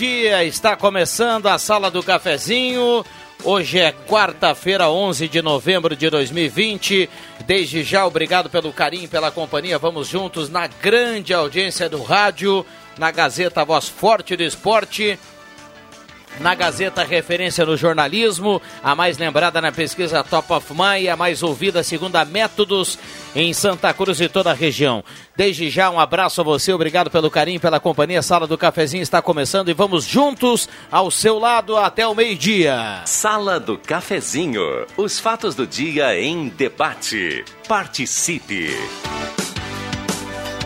Dia. Está começando a Sala do Cafezinho. Hoje é quarta-feira, 11 de novembro de 2020. Desde já, obrigado pelo carinho, pela companhia. Vamos juntos na grande audiência do rádio, na Gazeta Voz Forte do Esporte na Gazeta Referência no Jornalismo, a mais lembrada na pesquisa Top of Mind, a mais ouvida segundo a Métodos em Santa Cruz e toda a região. Desde já, um abraço a você, obrigado pelo carinho, pela companhia. Sala do Cafezinho está começando e vamos juntos ao seu lado até o meio-dia. Sala do Cafezinho. Os fatos do dia em debate. Participe.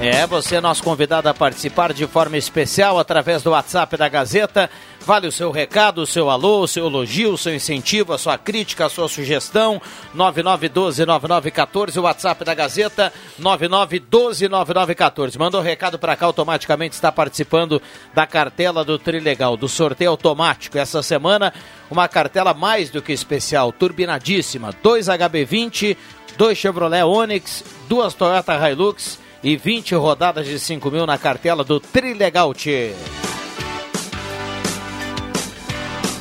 É, você é nosso convidado a participar de forma especial através do WhatsApp da Gazeta. Vale o seu recado, o seu alô, o seu elogio, o seu incentivo, a sua crítica, a sua sugestão. 9912-9914, o WhatsApp da Gazeta, 9912-9914. Mandou recado para cá, automaticamente está participando da cartela do Trilegal, do sorteio automático. Essa semana, uma cartela mais do que especial, turbinadíssima. 2 HB20, 2 Chevrolet Onix, duas Toyota Hilux e 20 rodadas de 5 mil na cartela do Trilegal Tchê.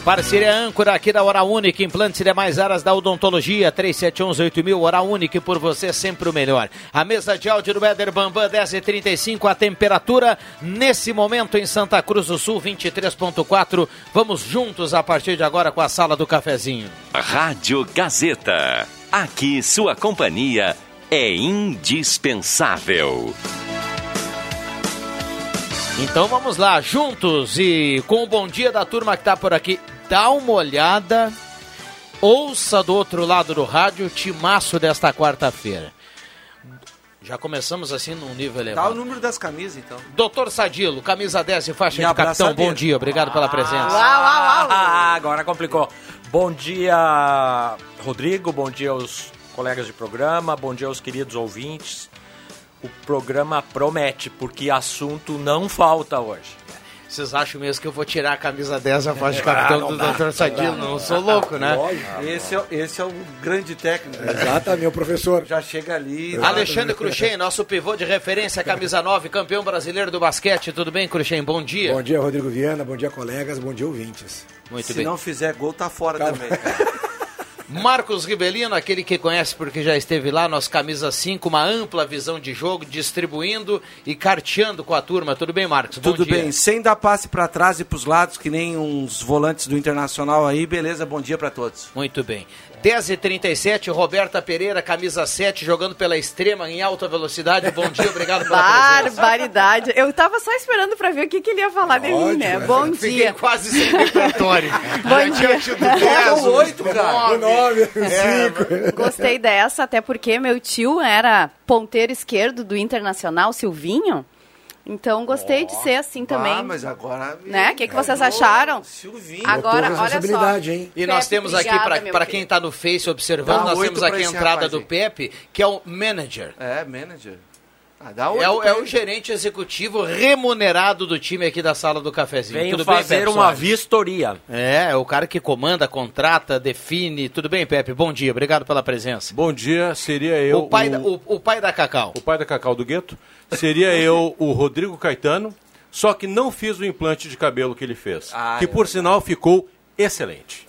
Parceria âncora aqui da Hora Única, implantes e demais áreas da odontologia, 3711-8000, Hora Única, por você sempre o melhor. A mesa de áudio do Éder Bambam, 10h35, a temperatura nesse momento em Santa Cruz do Sul, 23.4. Vamos juntos a partir de agora com a Sala do Cafezinho. Rádio Gazeta. Aqui sua companhia é indispensável. Então vamos lá, juntos e com o bom dia da turma que está por aqui. Dá uma olhada, ouça do outro lado do rádio o timaço desta quarta-feira. Já começamos assim num nível elevado. Dá o número das camisas, então. Doutor Sadilo, camisa 10 e faixa E de capitão, bom dia, obrigado pela presença. Ah, agora complicou. Bom dia, Rodrigo. Bom dia aos colegas de programa. Bom dia aos queridos ouvintes. O programa promete, porque assunto não falta hoje. Vocês acham mesmo que eu vou tirar a camisa 10 e a faixa de capitão do doutor Sadilo? Não sou louco, né? Esse é, esse é o grande técnico. Exatamente, meu professor. Já chega ali. Alexandre Cruxem, nosso pivô de referência, camisa 9, campeão brasileiro do basquete. Tudo bem, Cruxem? Bom dia. Bom dia, Rodrigo Viana. Bom dia, colegas. Bom dia, ouvintes. Muito Se bem. não fizer gol, tá fora Calma. também. cara. Marcos Ribelino, aquele que conhece porque já esteve lá, nosso camisa 5, uma ampla visão de jogo, distribuindo e carteando com a turma. Tudo bem, Marcos? Bom Tudo dia. bem, sem dar passe pra trás e pros lados, que nem uns volantes do Internacional aí. Beleza, bom dia pra todos. Muito bem. 10h37, Roberta Pereira, camisa 7, jogando pela extrema em alta velocidade. Bom dia, obrigado pela presença. Barbaridade. Eu tava só esperando pra ver o que, que ele ia falar de mim, né? Bom Fiquei dia. quase sem repertório. Bom dia. Diante do 10, o oito, cara. O nove, o É, cinco. Gostei dessa, até porque meu tio era ponteiro esquerdo do Internacional, Silvinho. Então gostei de ser assim também. Ah, mas agora... Né? O que que vocês acharam? Silvinho. Agora, olha só. hein? E nós Pepe, temos aqui, obrigada, para quem está no Face observando, Dá nós temos aqui a entrada rapaz do. Pepe, que é o manager. É, manager. Ah, É o, é o gerente executivo remunerado do time aqui da sala do cafezinho. Venho Tudo bem, fazer Pepe uma Soares? vistoria. É, é o cara que comanda, contrata, define. Tudo bem, Pepe? Bom dia, obrigado pela presença. Bom dia, seria eu. o, pai da, o, o pai da Cacau. o pai da Cacau do Gueto. Seria eu o Rodrigo Caetano, só que não fiz o implante de cabelo que ele fez. Ah, que é por sinal ficou excelente.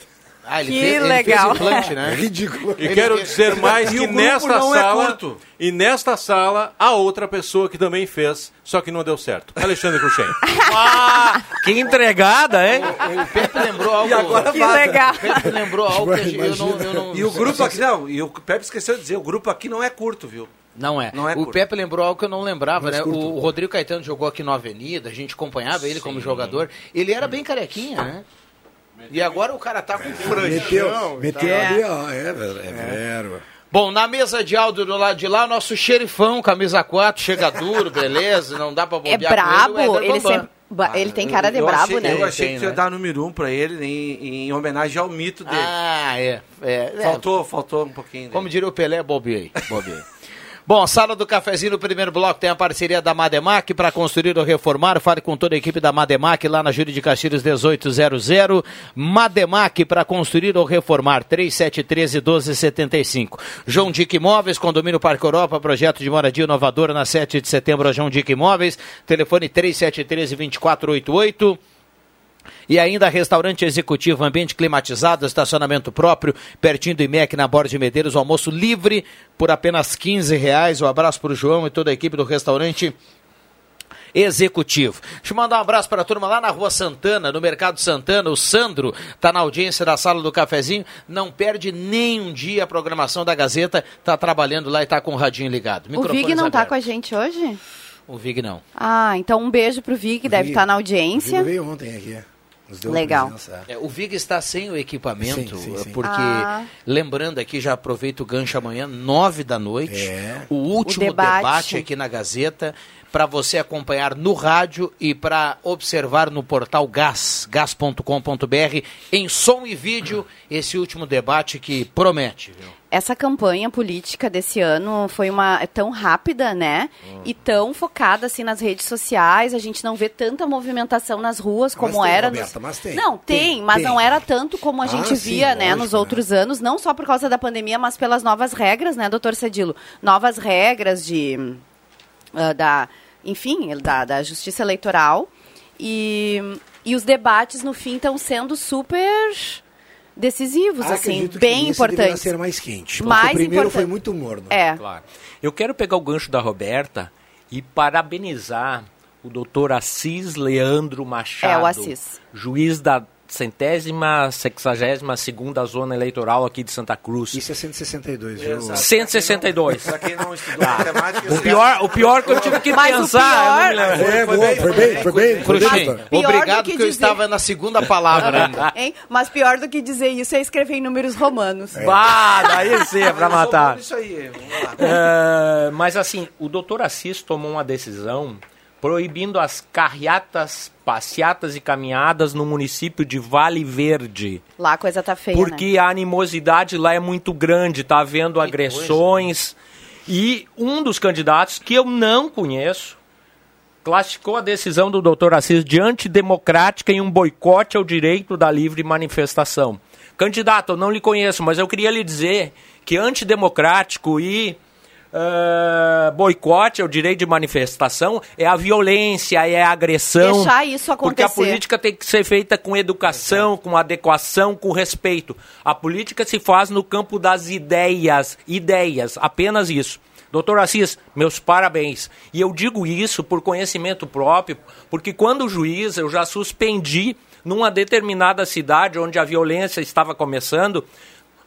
Ah, ele Que fez, ele legal. fez implante, né? Ridículo. E quero dizer mais que o grupo nesta é sala. curto. e nesta sala há outra pessoa que também fez, só que não deu certo. Alexandre Cruxem. Ah, que entregada, hein? O Pepe lembrou algo. E agora Que vaza. legal. O Pepe lembrou algo que eu não, eu não- E o grupo aqui, não, e o Pepe esqueceu de dizer, o grupo aqui não é curto, viu? Não é. Não é o curto. Pepe lembrou algo que eu não lembrava, né? curto. O Rodrigo Caetano jogou aqui no Avenida, a gente acompanhava ele como jogador. Ele era bem carequinha, né? E agora o cara tá com franjão. Meteu, meteu É. ali, ó. É, velho, é, verba. Bom, na mesa de áudio do lado de lá, nosso xerifão, camisa 4, chega duro, beleza, não dá pra É bobear com brabo, ele, o Éder ele Bambam. sempre. Ele tem cara de eu brabo, achei, né? Eu achei Tem, que ia né? dar número um pra ele em, em homenagem ao mito dele. Ah, é. é, é. faltou, faltou um pouquinho. Como Dele. diria o Pelé, bobeei. bobeei. Bom, sala do cafezinho no primeiro bloco tem a parceria da Mademac para construir ou reformar. Fale com toda a equipe da Mademac lá na Júlia de Castilhos 1800. Mademac para construir ou reformar 3713 1275. João Dick Imóveis, condomínio Parque Europa, projeto de moradia inovadora na 7 de setembro. João Dick Imóveis, telefone 3713 2488. E ainda restaurante executivo, ambiente climatizado, estacionamento próprio, pertinho do IMEC, na Borda de Medeiros, o almoço livre por apenas 15 reais. Um abraço para o João e toda a equipe do restaurante executivo. Deixa eu mandar um abraço para a turma lá na Rua Santana, no Mercado Santana. O Sandro está na audiência da sala do cafezinho, não perde nem um dia a programação da Gazeta, está trabalhando lá e está com o radinho ligado. O Vig não tá abertos. com a gente hoje? O Vig não. Ah, então um beijo pro Vig, deve Vig- estar na O audiência. Vigo veio ontem aqui. Legal. presença, é. É, o Vig está sem o equipamento, Sim, sim, sim. porque, Ah. lembrando aqui, já aproveito o gancho amanhã, nove da noite, É. o último O debate. debate. aqui na Gazeta, para você acompanhar no rádio e para observar no portal Gas, gas.com.br, em som e vídeo, esse último debate que promete. Viu? Essa campanha política desse ano foi uma é tão rápida, né? E tão focada assim nas redes sociais. A gente não vê tanta movimentação nas ruas como era. Roberta, mas tem. Não, tem, Tem, mas tem. não era tanto como a Ah, gente sim, via, né, lógico, nos né? outros anos, não só por causa da pandemia, mas pelas novas regras, né, doutor Cedilo? Novas regras de ah, da, enfim, da, da justiça eleitoral. E, e os debates, no fim, estão sendo super decisivos, Ah, assim, bem importantes. ser mais quente. Porque Mais o primeiro importante. foi muito morno. É. Claro. Eu quero pegar o gancho da Roberta e parabenizar o doutor Assis Leandro Machado. É, o Assis. Juiz da centésima, sexagésima segunda zona eleitoral aqui de Santa Cruz. Isso é 162, viu? 162. Pra quem não estudou matemática, O pior, o pior que eu tive que Mas o pensar. eu não me pior-. É, boa, foi bem, foi bem, foi bem, Cruxem, doutor. Pior do obrigado que que eu dizer- estava na segunda palavra ainda. Hein? Mas pior do que dizer isso é escrever em números romanos. Bah, daí sim é pra matar. bom nisso aí. Vamos lá. É, mas assim, o doutor Assis tomou uma decisão proibindo as carreatas, passeatas e caminhadas no município de Vale Verde. Lá a coisa tá feia, né? Porque a animosidade lá é muito grande, tá havendo agressões. E um dos candidatos, que eu não conheço, classificou a decisão do doutor Assis de antidemocrática e um boicote ao direito da livre manifestação. Candidato, eu não lhe conheço, mas eu queria lhe dizer que antidemocrático e ah, boicote ao direito de manifestação é a violência, é a agressão. Deixar isso Porque a acontecer. política tem que ser feita com educação, com adequação, com respeito. A política se faz no campo das ideias, ideias, apenas isso. Doutor Assis, meus parabéns. E eu digo isso por conhecimento próprio, porque quando juiz eu já suspendi numa determinada cidade onde a violência estava começando,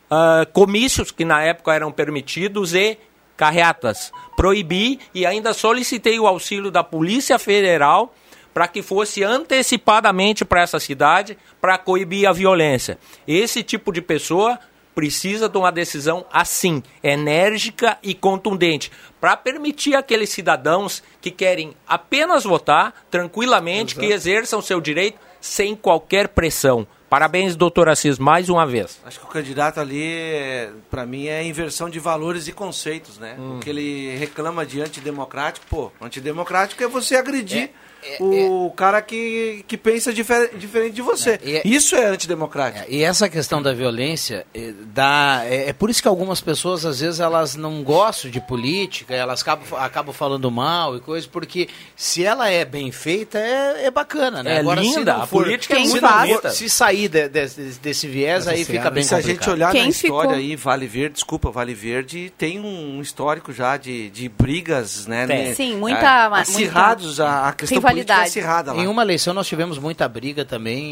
ah, comícios que na época eram permitidos e carreatas. Proibi e ainda solicitei o auxílio da Polícia Federal para que fosse antecipadamente para essa cidade para coibir a violência. Esse tipo de pessoa precisa tomar decisão assim, enérgica e contundente, para permitir aqueles cidadãos que querem apenas votar tranquilamente, que exerçam seu direito sem qualquer pressão. Parabéns, doutor Assis, mais uma vez. Acho que o candidato ali, pra mim, é inversão de valores e conceitos, né? Hum. O que ele reclama de antidemocrático, pô, antidemocrático é você agredir É, o cara que, que pensa difer- diferente de você. É, e é- Isso é antidemocrático. É, E essa questão da violência, dá, é, é por isso que algumas pessoas, às vezes, elas não gostam de política, elas acabam, acabam falando mal e coisa, porque se ela é bem feita, é, é bacana, né? É se linda, não a for- política é se muito for- bonita. Se sair de- de- desse viés, Essa aí seara, fica bem E se a complicado. gente olhar Quem na história ficou? aí, Vale Verde, desculpa, Vale Verde tem um histórico já de, de brigas, né? Tem. né, Sim, muita- é, muita acirrados, a, a questão é lá. Em uma eleição nós tivemos muita briga também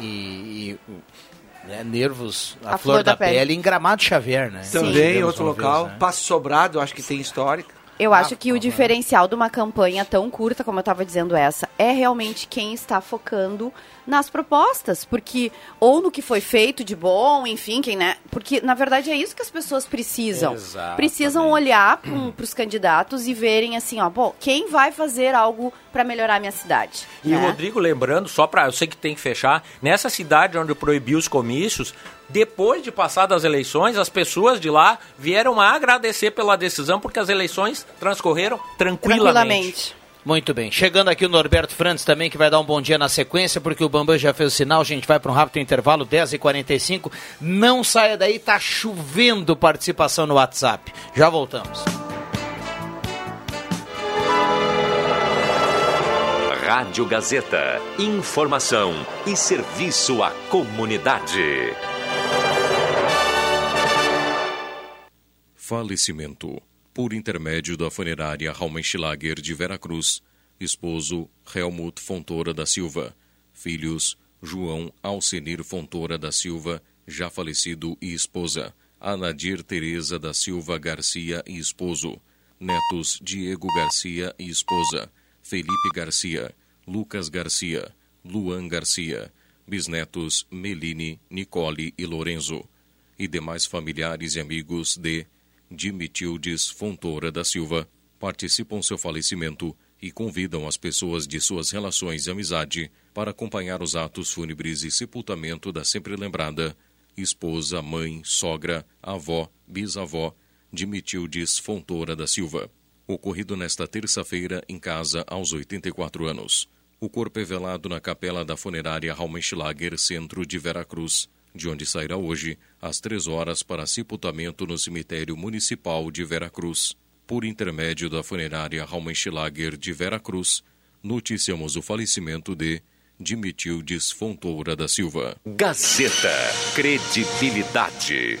e, e- e, né, nervos à flor, da, pele. em Gramado Xavier, né? Também, outro local. vez, né? Passo Sobrado, acho que tem histórica. Eu acho que o diferencial de uma campanha tão curta, como eu estava dizendo essa, é realmente quem está focando nas propostas, porque ou no que foi feito de bom, enfim, quem, né? Porque na verdade é isso que as pessoas precisam. Exatamente. Precisam olhar para os candidatos e verem assim, ó, bom, quem vai fazer algo para melhorar a minha cidade? E né? o Rodrigo, lembrando, só para. Eu sei que tem que fechar, nessa cidade onde proibiu os comícios, depois de passadas as eleições, as pessoas de lá vieram a agradecer pela decisão, porque as eleições transcorreram tranquilamente. tranquilamente. Muito bem. Chegando aqui o Norberto Frantes também, que vai dar um bom dia na sequência, porque o Bambam já fez o sinal. A gente vai para um rápido intervalo, 10h45. Não saia daí, tá chovendo participação no WhatsApp. Já voltamos. Rádio Gazeta. Informação e serviço à comunidade. Falecimento. Por intermédio da funerária Raumenschlager de Veracruz. Esposo Helmut Fontoura da Silva. Filhos João Alcenir Fontoura da Silva, já falecido, e esposa. Anadir Teresa da Silva Garcia e esposo. Netos Diego Garcia e esposa. Felipe Garcia, Lucas Garcia, Luan Garcia. Bisnetos Meline, Nicole e Lorenzo. E demais familiares e amigos de Dimitildes Fontoura da Silva participam seu falecimento e convidam as pessoas de suas relações e amizade para acompanhar os atos fúnebres e sepultamento da sempre lembrada esposa, mãe, sogra, avó, bisavó Dimitildes Fontoura da Silva. Ocorrido nesta terça-feira em casa aos 84 anos. O corpo é velado na capela da funerária Raumenschlager, centro de Veracruz, de onde sairá hoje, às três horas, para sepultamento no cemitério municipal de Veracruz. Por intermédio da funerária Raumenschlager de Veracruz, noticiamos o falecimento de Dimitildes Fontoura da Silva. Gazeta. Credibilidade.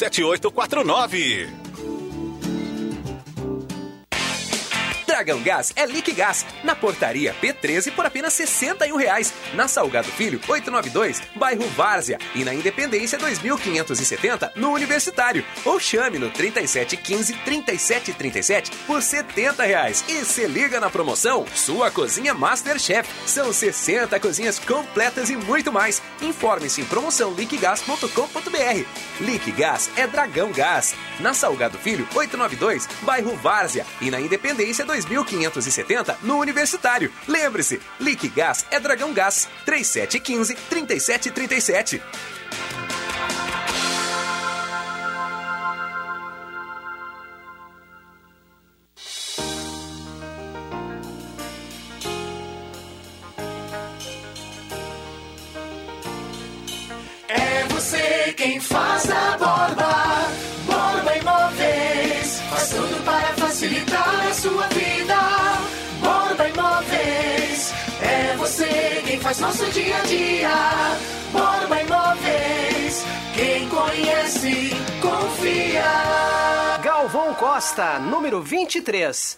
7849. Dragão Gás é Liquigás. Na portaria P13 por apenas 61 reais. Na Salgado Filho, 892, bairro Várzea. E na Independência, 2570, no Universitário. Ou chame no 3715-3737 por 70 reais. E se liga na promoção Sua Cozinha Masterchef. São 60 cozinhas completas e muito mais. Informe-se em promoção liquigás.com.br. Liquigás é Dragão Gás. Na Salgado Filho, 892, bairro Várzea. E na Independência, 2570, no Universitário. Lembre-se, Liquigás é Dragão Gás. 3715-3737. É você quem faz a borba. Você quem faz nosso dia a dia. Borba Imóveis. Quem conhece, confia. Galvão Costa, número 23.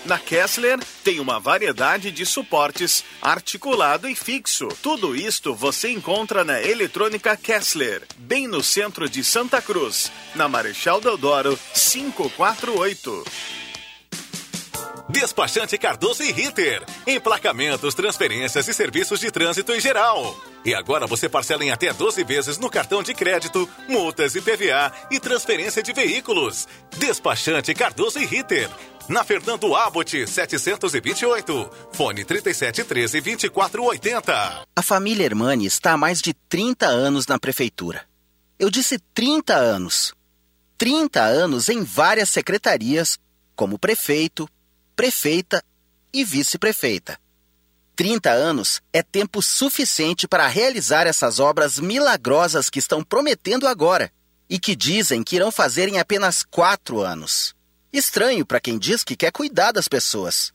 Na Kessler tem uma variedade de suportes articulado e fixo. Tudo isto você encontra na Eletrônica Kessler, bem no centro de Santa Cruz, na Marechal Deodoro 548. Despachante Cardoso e Ritter. Emplacamentos, transferências e serviços de trânsito em geral. E agora você parcela em até 12 vezes no cartão de crédito, multas e PVA e transferência de veículos. Despachante Cardoso e Ritter. Na Fernando Abbott 728. Fone 3713 2480. A família Hermani está há mais de 30 anos na prefeitura. Eu disse 30 anos. 30 anos em várias secretarias, como prefeito, prefeita e vice-prefeita. 30 anos é tempo suficiente para realizar essas obras milagrosas que estão prometendo agora e que dizem que irão fazer em apenas quatro anos. Estranho para quem diz que quer cuidar das pessoas.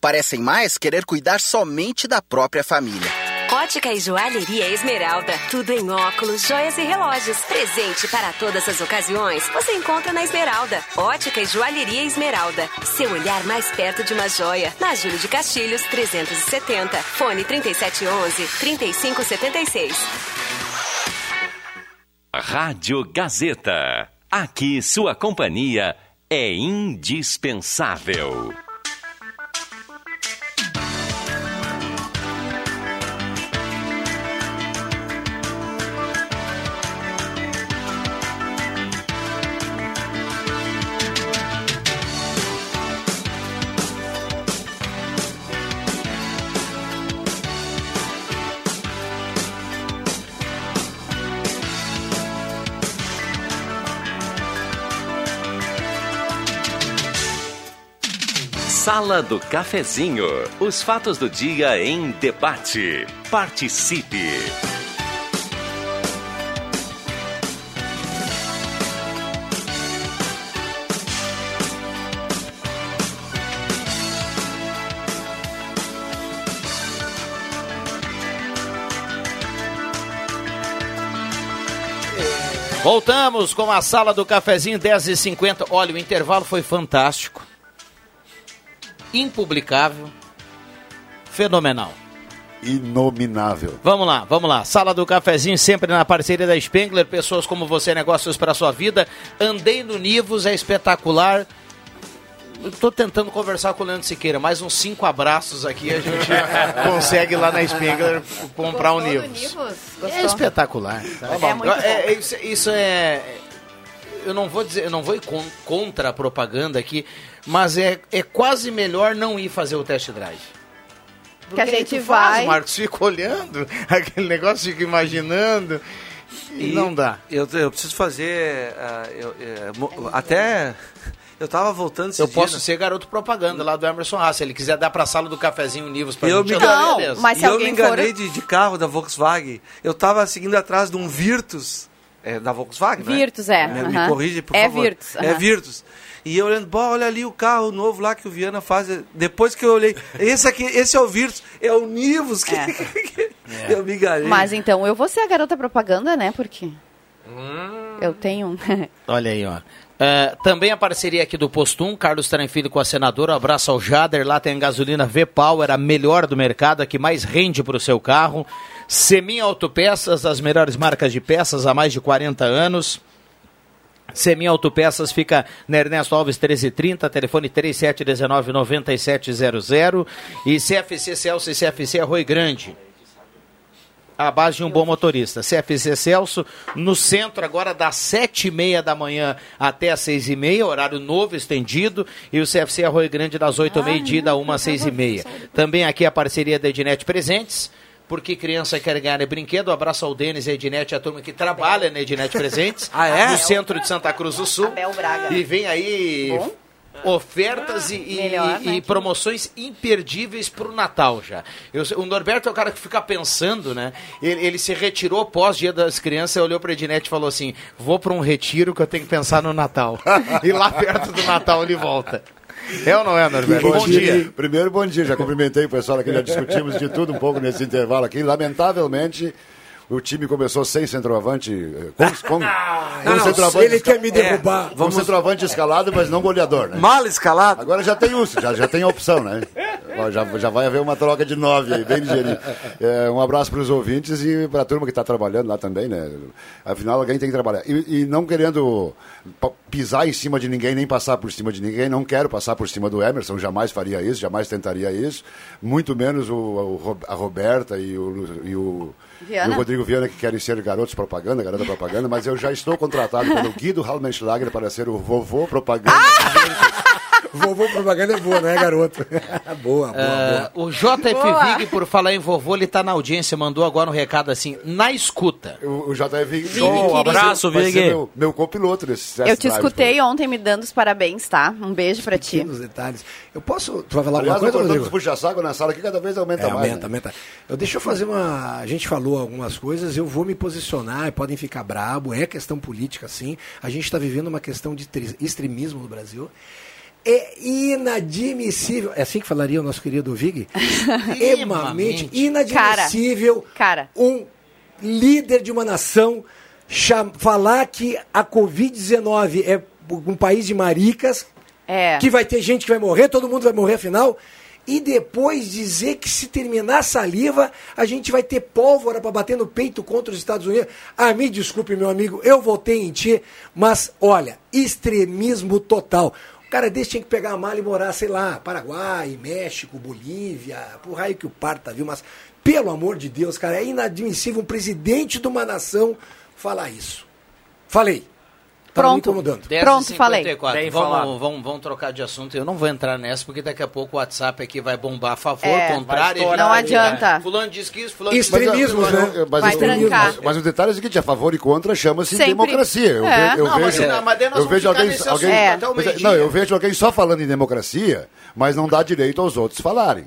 Parecem mais querer cuidar somente da própria família. Ótica e Joalheria Esmeralda. Tudo em óculos, joias e relógios. Presente para todas as ocasiões. Você encontra na Esmeralda. Ótica e Joalheria Esmeralda. Seu olhar mais perto de uma joia. Na Júlio de Castilhos, 370. Fone 3711-3576. Rádio Gazeta. Aqui sua companhia é indispensável. Sala do Cafezinho. Os fatos do dia em debate. Participe. Voltamos com a sala do cafezinho 10h50. Olha, o intervalo foi fantástico. Impublicável. Fenomenal. Inominável. Vamos lá, vamos lá. Sala do cafezinho, sempre na parceria da Spengler. Pessoas como você, negócios para sua vida. Andei no Nivos, é espetacular. Tô tentando conversar com o Leandro Siqueira. Mais uns cinco abraços aqui a gente consegue lá na Spengler comprar um Nivos. É espetacular. tá? É muito bom. É, é, isso, isso é. Eu não vou dizer, eu não vou ir con- contra a propaganda aqui, mas é, é quase melhor não ir fazer o test drive. Que a Porque aí gente tu faz, vai- o Marcos fica olhando, aquele negócio fica imaginando. E, não dá. Eu, eu preciso fazer. ah, eu- é, mo- até. Eu tava voltando esse Eu dia, posso né? ser garoto propaganda lá do Emerson Haas. Se ele quiser dar pra sala do cafezinho Nivos pra Eu gente, me eu dou, enganei, beleza. e eu me enganei de, de carro da Volkswagen. Eu tava seguindo atrás de um Virtus. É da Volkswagen, né? Virtus, é, Me, me aham. corrige, por É favor. Virtus, É aham. Virtus. E eu olhando, "Bom, olha ali o carro novo lá que o Viana faz. Depois que eu olhei, esse aqui, esse é o Virtus, é o Nivus. Que... eu me enganei. Mas então eu vou ser a garota propaganda, né? Porque Hum. eu tenho. um. Olha aí, ó. É, também a parceria aqui do Postum, Carlos Tranfilho com a senadora. Abraço ao Jader. Lá tem gasolina V-Power, a melhor do mercado, a que mais rende para o seu carro. Semin Autopeças, as melhores marcas de peças há mais de 40 anos. Semin Autopeças fica na Ernesto Alves 1330, telefone 3719-9700 e CFC Celso e CFC Arroio Grande. A base de um bom motorista. CFC Celso, no centro, agora das sete e meia da manhã até as seis e meia, horário novo, estendido, e o CFC Arroio Grande das oito ao meio-dia, da uma às seis e meia. Também aqui a parceria da Ednet Presentes, porque criança quer ganhar brinquedo. Abraço ao Denis e a Ednet, a turma que trabalha na Ednet Presentes, Ah, é? no centro de Santa Cruz do Sul. Abel Braga. E vem aí Bom. ofertas e, e- Melhor, e né? promoções imperdíveis para o Natal já. Eu o Norberto é o cara que fica pensando, né? Ele, ele se retirou pós Dia das Crianças, olhou para a Ednet e falou assim: vou para um retiro que eu tenho que pensar no Natal. e lá perto do Natal ele volta. É ou não é, Norberto? Bom, dia. Primeiro, bom dia. Já cumprimentei o pessoal aqui, já discutimos de tudo um pouco nesse intervalo aqui. Lamentavelmente, o time começou sem centroavante. eh, Com, com, com Não, centroavante ele quer me derrubar. Com Vamos- centroavante escalado, mas não goleador, né? Mal escalado. Agora já tem um, já, já tem a opção, né? Ó, Já, já vai haver uma troca de nove aí, bem ligeirinho. É, um abraço para os ouvintes e para a turma que está trabalhando lá também, né? Afinal, alguém tem que trabalhar. E, e não querendo pisar em cima de ninguém, nem passar por cima de ninguém, não quero passar por cima do Emerson, jamais faria isso, jamais tentaria isso. Muito menos o, o a Roberta e o, e o, Viana. e o Rodrigo Viana, que querem ser garotos propaganda, garota propaganda, mas eu já estou contratado pelo Guido Halmenschlager para ser o vovô propaganda. Vovô propaganda é boa, não é, garoto? boa, boa, Ah, boa. o JF Boa. Vig, por falar em vovô, ele tá na audiência, mandou agora um recado assim, na escuta. O, o JF Vig, Vig, querido. abraço, vai ser Vig. Meu, meu copiloto nesse Eu te escutei ontem me dando os parabéns, tá? Um beijo pra ti. Pequenos detalhes. Eu posso. Tu vai falar Aliás, alguma coisa, o Rodrigo? puxa-saco na sala aqui cada vez aumenta É, mais. aumenta, né? aumenta. Eu, deixa eu fazer uma. A gente falou algumas coisas, eu vou me posicionar, podem ficar brabo, é questão política, sim. A gente está vivendo uma questão de extremismo no Brasil. É inadmissível. É assim que falaria o nosso querido Vig? Extremamente inadmissível Cara. um líder de uma nação falar que a Covid-19 é um país de maricas, É. que vai ter gente que vai morrer, todo mundo vai morrer afinal. E depois dizer que se terminar a saliva, a gente vai ter pólvora para bater no peito contra os Estados Unidos. Ah, me desculpe, meu amigo, eu votei em ti, mas olha, extremismo total. Cara desse tinha que pegar a mala e morar, sei lá, Paraguai, México, Bolívia, por raio que o parta, viu? Mas, pelo amor de Deus, cara, é inadmissível um presidente de uma nação falar isso. Falei. 10 Pronto, e falei. 54. Bem falado. Vamos, vamos, vamos trocar de assunto. Eu não vou entrar nessa, porque daqui a pouco o WhatsApp aqui vai bombar a favor, É, contrário. estourar. Não adianta. Fulano disse que isso, fulano disse Extremismos, que isso. né? Mas, Vai o- mas, mas o detalhe é o seguinte, a favor e contra chama-se democracia. Eu, É. ve- eu Não, mas vejo, não, eu alguém, alguém É. não, eu vejo alguém só falando em democracia, mas não dá direito aos outros falarem.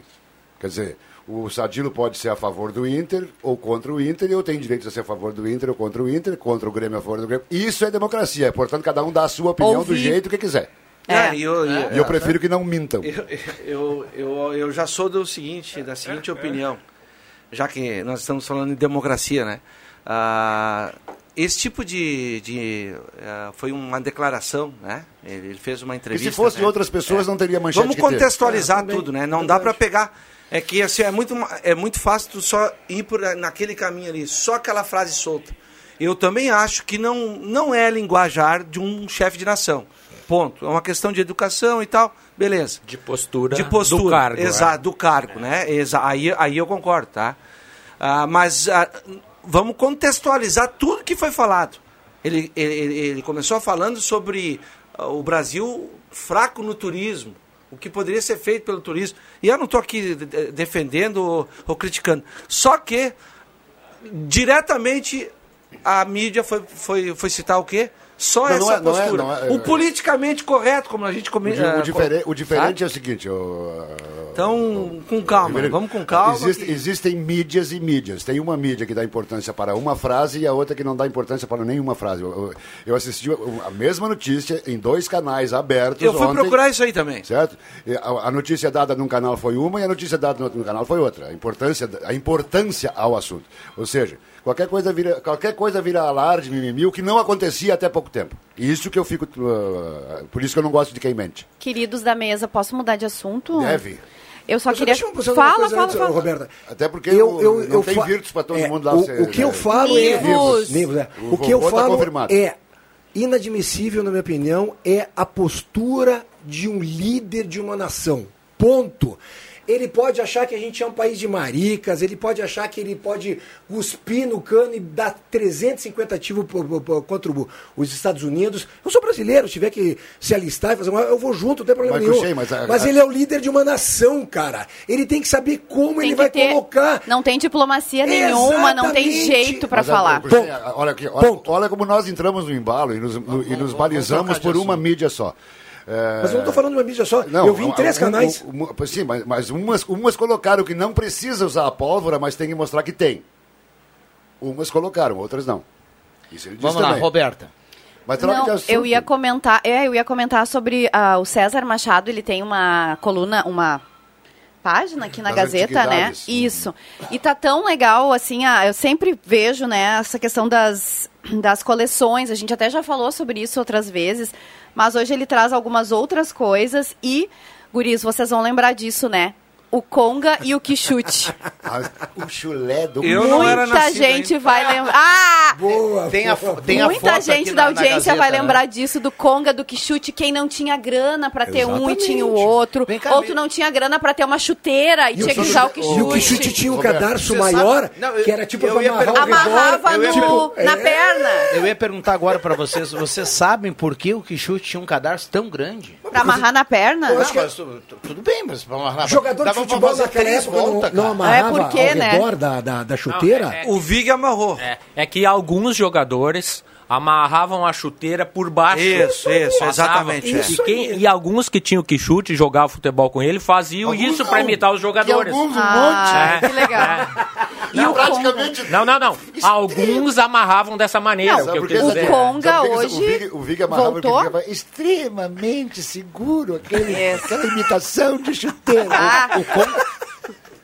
Quer dizer, o Sadilo pode ser a favor do Inter ou contra o Inter, e eu tenho direito a ser a favor do Inter ou contra o Inter, contra o Grêmio a favor do Grêmio. Isso é democracia. Portanto, cada um dá a sua opinião Ouvir. do jeito que quiser. É, e eu, E eu prefiro que não mintam. Eu, eu, eu, eu já sou do seguinte, da seguinte opinião, já que nós estamos falando em democracia, né? Ah, esse tipo de, de ah, foi uma declaração, né? Ele, ele fez uma E entrevista. se fosse né? outras pessoas, não teria manchete Vamos contextualizar É, tudo, né? Não dá para pegar. É que assim, é muito, é muito fácil tu só ir por naquele caminho ali, só aquela frase solta. Eu também acho que não, não é linguajar de um chefe de nação. Ponto. É uma questão de educação e tal. Beleza. De postura, De postura. do cargo. Exato, é. do cargo, né? Exa aí, aí eu concordo, tá? Ah, mas ah, vamos contextualizar tudo que foi falado. Ele, ele, ele- ele começou falando sobre ah, o Brasil fraco no turismo, o que poderia ser feito pelo turismo. E eu não estou aqui de- de- defendendo ou, ou criticando. Só que, diretamente, a mídia foi, foi, foi citar o quê? Só Não, essa é- não é- postura. não é- o politicamente correto, como a gente O, come, di- o ah, difere- o diferente é o seguinte, o, Então, com calma, vamos com calma. existe- que- Existem mídias e mídias. Tem uma mídia que dá importância para uma frase e a outra que não dá importância para nenhuma frase. Eu, eu- assisti a mesma notícia em dois canais abertos. Eu fui ontem, procurar isso aí também. Certo? A, a notícia dada num canal foi uma e a notícia dada no outro canal foi outra. A importância, a importância ao assunto. Ou seja, qualquer coisa vira, qualquer coisa vira alarde, mimimi, o que não acontecia até pouco tempo. Isso que eu fico. uh, por isso que eu não gosto de quem mente. Queridos da mesa, posso mudar de assunto? Deve. Eu só Deixa- queria. deixa eu Fala, coisa fala, antes, fala. Roberta. Até porque eu, eu, não eu tem fa- virtus para todo é, mundo lá. O, ser- o que eu falo é. Nivos. Nivos, é. O O que eu tá falo confirmado. é inadmissível, na minha opinião, é a postura de um líder de uma nação. Ponto. Ele pode achar que a gente é um país de maricas, ele pode achar que ele pode cuspir no cano e dar 350 ativos contra o- os Estados Unidos. Eu sou brasileiro, se tiver que se alistar e fazer uma. Eu vou junto, não tem problema Mas, nenhum. Mas a- mas ele é o líder de uma nação, cara. Ele tem que saber como Tem ele que vai ter- colocar. Não tem diplomacia nenhuma, não tem jeito pra Mas, falar. Olha, aqui, olha, olha como nós entramos no embalo e nos, no- e nos balizamos por uma mídia só. É, Mas eu não estou falando de uma mídia só. Não, eu vi em três um- canais. um- um- sim, mas, mas umas, umas colocaram que não precisa usar a pólvora, mas tem que mostrar que tem. Umas colocaram, outras não. Isso ele disse Vamos lá, também. Roberta. Não, eu ia comentar, é, eu ia comentar sobre ah, o César Machado, ele tem uma coluna, uma página aqui na Das Gazeta, né? Isso. E tá tão legal, assim, ah, eu sempre vejo, né, essa questão das, das coleções, a gente até já falou sobre isso outras vezes, mas hoje ele traz algumas outras coisas e, guris, vocês vão lembrar disso, né? O Conga e o Quixute. O chulé do Eu não era Muita nascido gente ainda. vai lembrar. Ah! Boa, Tem a, boa. tem a Muita foto gente da na- na audiência vai Gazeta, né? lembrar disso, do Conga, do Quixute, quem não tinha grana pra ter um e tinha o outro. Cá, Outro não tinha grana pra ter uma chuteira e, E o tinha que Quixute- usar o E o Quixute. Quixute tinha um cadarço maior, Não, eu- que era tipo eu pra ia amarrar. Amarrava Eu ia no, tipo, na é. perna. Eu ia perguntar agora pra vocês, vocês sabem por que o Quixute tinha um cadarço tão grande? Pra amarrar na perna? Eu acho que- mas tu- tu- tudo bem, mas pra amarrar... Jogador de dava pra futebol naquela três época não, voltas, não cara. amarrava É, por quê, ao né? redor da, da, da chuteira. Não, é- O Vig amarrou. É, é que alguns jogadores amarravam a chuteira por baixo. Isso, isso, Passavam. exatamente, é. E, Isso quem- aí. e alguns que tinham que chute e jogavam futebol com ele faziam Alguns isso para não. imitar os jogadores. E alguns um Ah, É. que legal. E o praticamente... Não, não, não. Alguns amarravam dessa maneira. Não, o que eu porque quis o. Conga que hoje O Vig, o Vig amarrava porque voltou? ficava extremamente seguro, aquele, aquela imitação de chuteira. Ah, O Conga,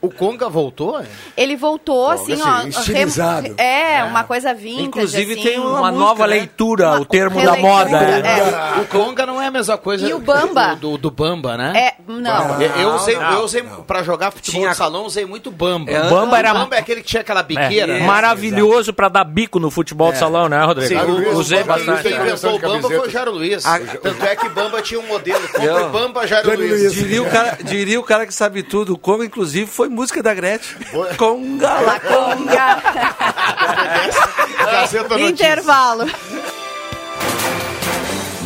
o Conga voltou? é? ele voltou assim, assim, ó. estilizado. rem- É, uma coisa vintage. Inclusive assim. tem uma, Uma nova música, né? leitura, Uma o termo da moda. é. é. O Conga não é a mesma coisa E o Bamba? do, do, do Bamba, né? É, não. Eu, eu usei, não, eu usei pra jogar futebol Tinha- de salão, usei muito Bamba. É, Bamba era- O Bamba é aquele que tinha aquela biqueira. É, né? maravilhoso para dar bico no futebol de salão, né, Rodrigo? Sim, o, Usei bastante. quem né? inventou o Bamba foi o. Jairo Luiz. Tanto é que Bamba tinha um modelo. Compre Eu- Bamba, Jairo, Luiz. Luiz. Diria o, cara, diria o cara que sabe tudo. O Conga, inclusive, foi música da Gretchen. Conga. La Conga. Gazeta Notícias. Intervalo.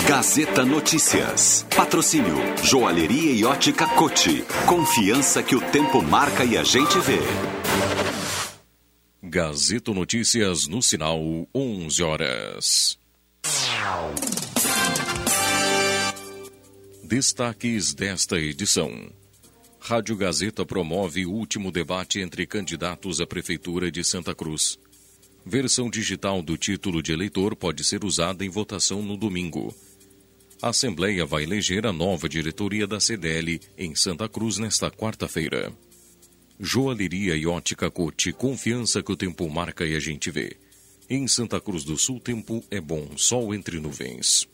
Gazeta Notícias. Patrocínio Joalheria e Ótica Cote. Confiança que o tempo marca e a gente vê. Gazeta Notícias no sinal 11 horas. Destaques desta edição. Rádio Gazeta promove o último debate entre candidatos à Prefeitura de Santa Cruz. Versão digital do título de eleitor pode ser usada em votação no domingo. A Assembleia vai eleger a nova diretoria da CDL em Santa Cruz nesta quarta-feira. Joalheria e ótica Cote, confiança que o tempo marca e a gente vê. Em Santa Cruz do Sul, tempo é bom, sol entre nuvens.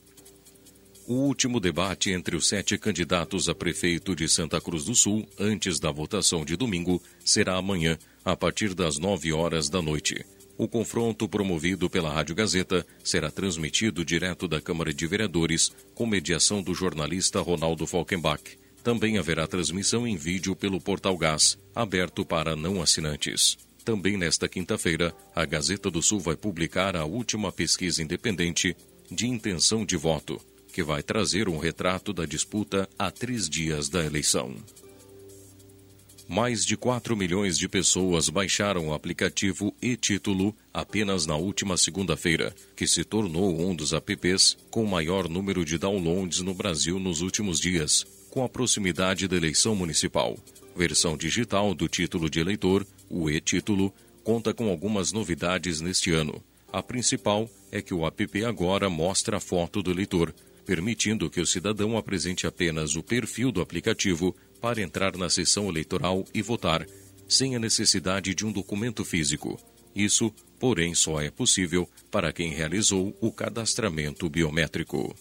O último debate entre os sete candidatos a prefeito de Santa Cruz do Sul, antes da votação de domingo, será amanhã, a partir das nove horas da noite. O confronto promovido pela Rádio Gazeta será transmitido direto da Câmara de Vereadores, com mediação do jornalista Ronaldo Falkenbach. Também haverá transmissão em vídeo pelo Portal Gás, aberto para não assinantes. Também nesta quinta-feira, a Gazeta do Sul vai publicar a última pesquisa independente de intenção de voto, que vai trazer um retrato da disputa a três dias da eleição. Mais de 4 milhões de pessoas baixaram o aplicativo e-Título apenas na última segunda-feira, que se tornou um dos apps com maior número de downloads no Brasil nos últimos dias, com a proximidade da eleição municipal. Versão digital do título de eleitor, o e-Título, conta com algumas novidades neste ano. A principal é que o app agora mostra a foto do eleitor, permitindo que o cidadão apresente apenas o perfil do aplicativo para entrar na sessão eleitoral e votar, sem a necessidade de um documento físico. Isso, porém, só é possível para quem realizou o cadastramento biométrico.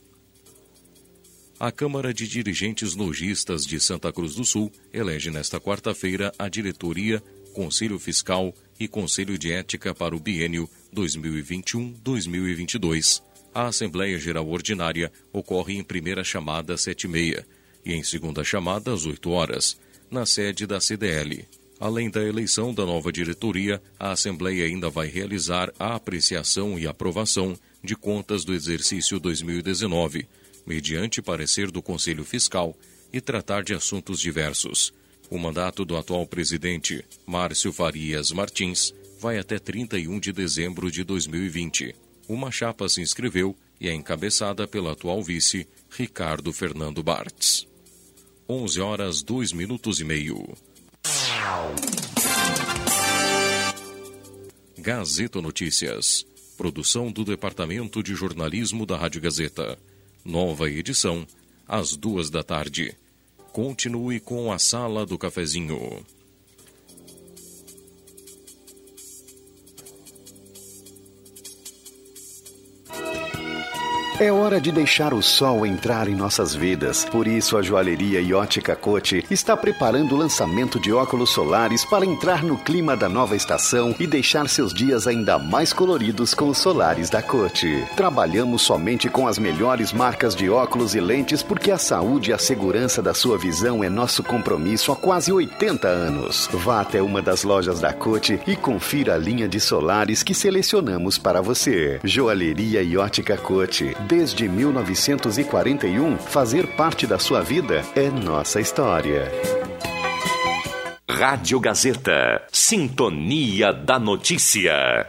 A Câmara de Dirigentes Lojistas de Santa Cruz do Sul elege nesta quarta-feira a diretoria, Conselho Fiscal e Conselho de Ética para o biênio 2021-2022. A Assembleia Geral Ordinária ocorre em primeira chamada às 7h30 e em segunda chamada às 8 horas, na sede da CDL. Além da eleição da nova diretoria, a Assembleia ainda vai realizar a apreciação e aprovação de contas do exercício 2019, mediante parecer do Conselho Fiscal, e tratar de assuntos diversos. O mandato do atual presidente, Márcio Farias Martins, vai até 31 de dezembro de 2020. Uma chapa se inscreveu e é encabeçada pelo atual vice, Ricardo Fernando Bartz. 11 horas 2 minutos e meio. Gazeta Notícias. Produção do Departamento de Jornalismo da Rádio Gazeta. Nova edição, às duas da tarde. Continue com a Sala do Cafezinho. É hora de deixar o sol entrar em nossas vidas. Por isso, a joalheria e ótica Cote está preparando o lançamento de óculos solares para entrar no clima da nova estação e deixar seus dias ainda mais coloridos com os solares da Cote. Trabalhamos somente com as melhores marcas de óculos e lentes porque a saúde e a segurança da sua visão é nosso compromisso há quase 80 anos. Vá até uma das lojas da Cote e confira a linha de solares que selecionamos para você. Joalheria e ótica Cote Desde 1941, fazer parte da sua vida é nossa história. Rádio Gazeta. Sintonia da Notícia.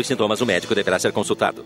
sintomas, o médico deverá ser consultado.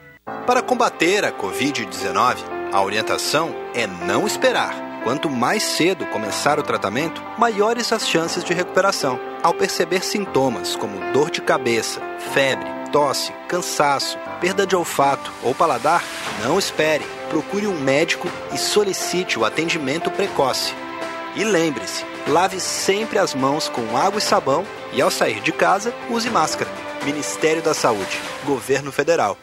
Para combater a Covid-19, a orientação é não esperar. Quanto mais cedo começar o tratamento, maiores as chances de recuperação. Ao perceber sintomas como dor de cabeça, febre, tosse, cansaço, perda de olfato ou paladar, não espere. Procure um médico e solicite o atendimento precoce. E lembre-se, lave sempre as mãos com água e sabão e ao sair de casa, use máscara. Ministério da Saúde, Governo Federal.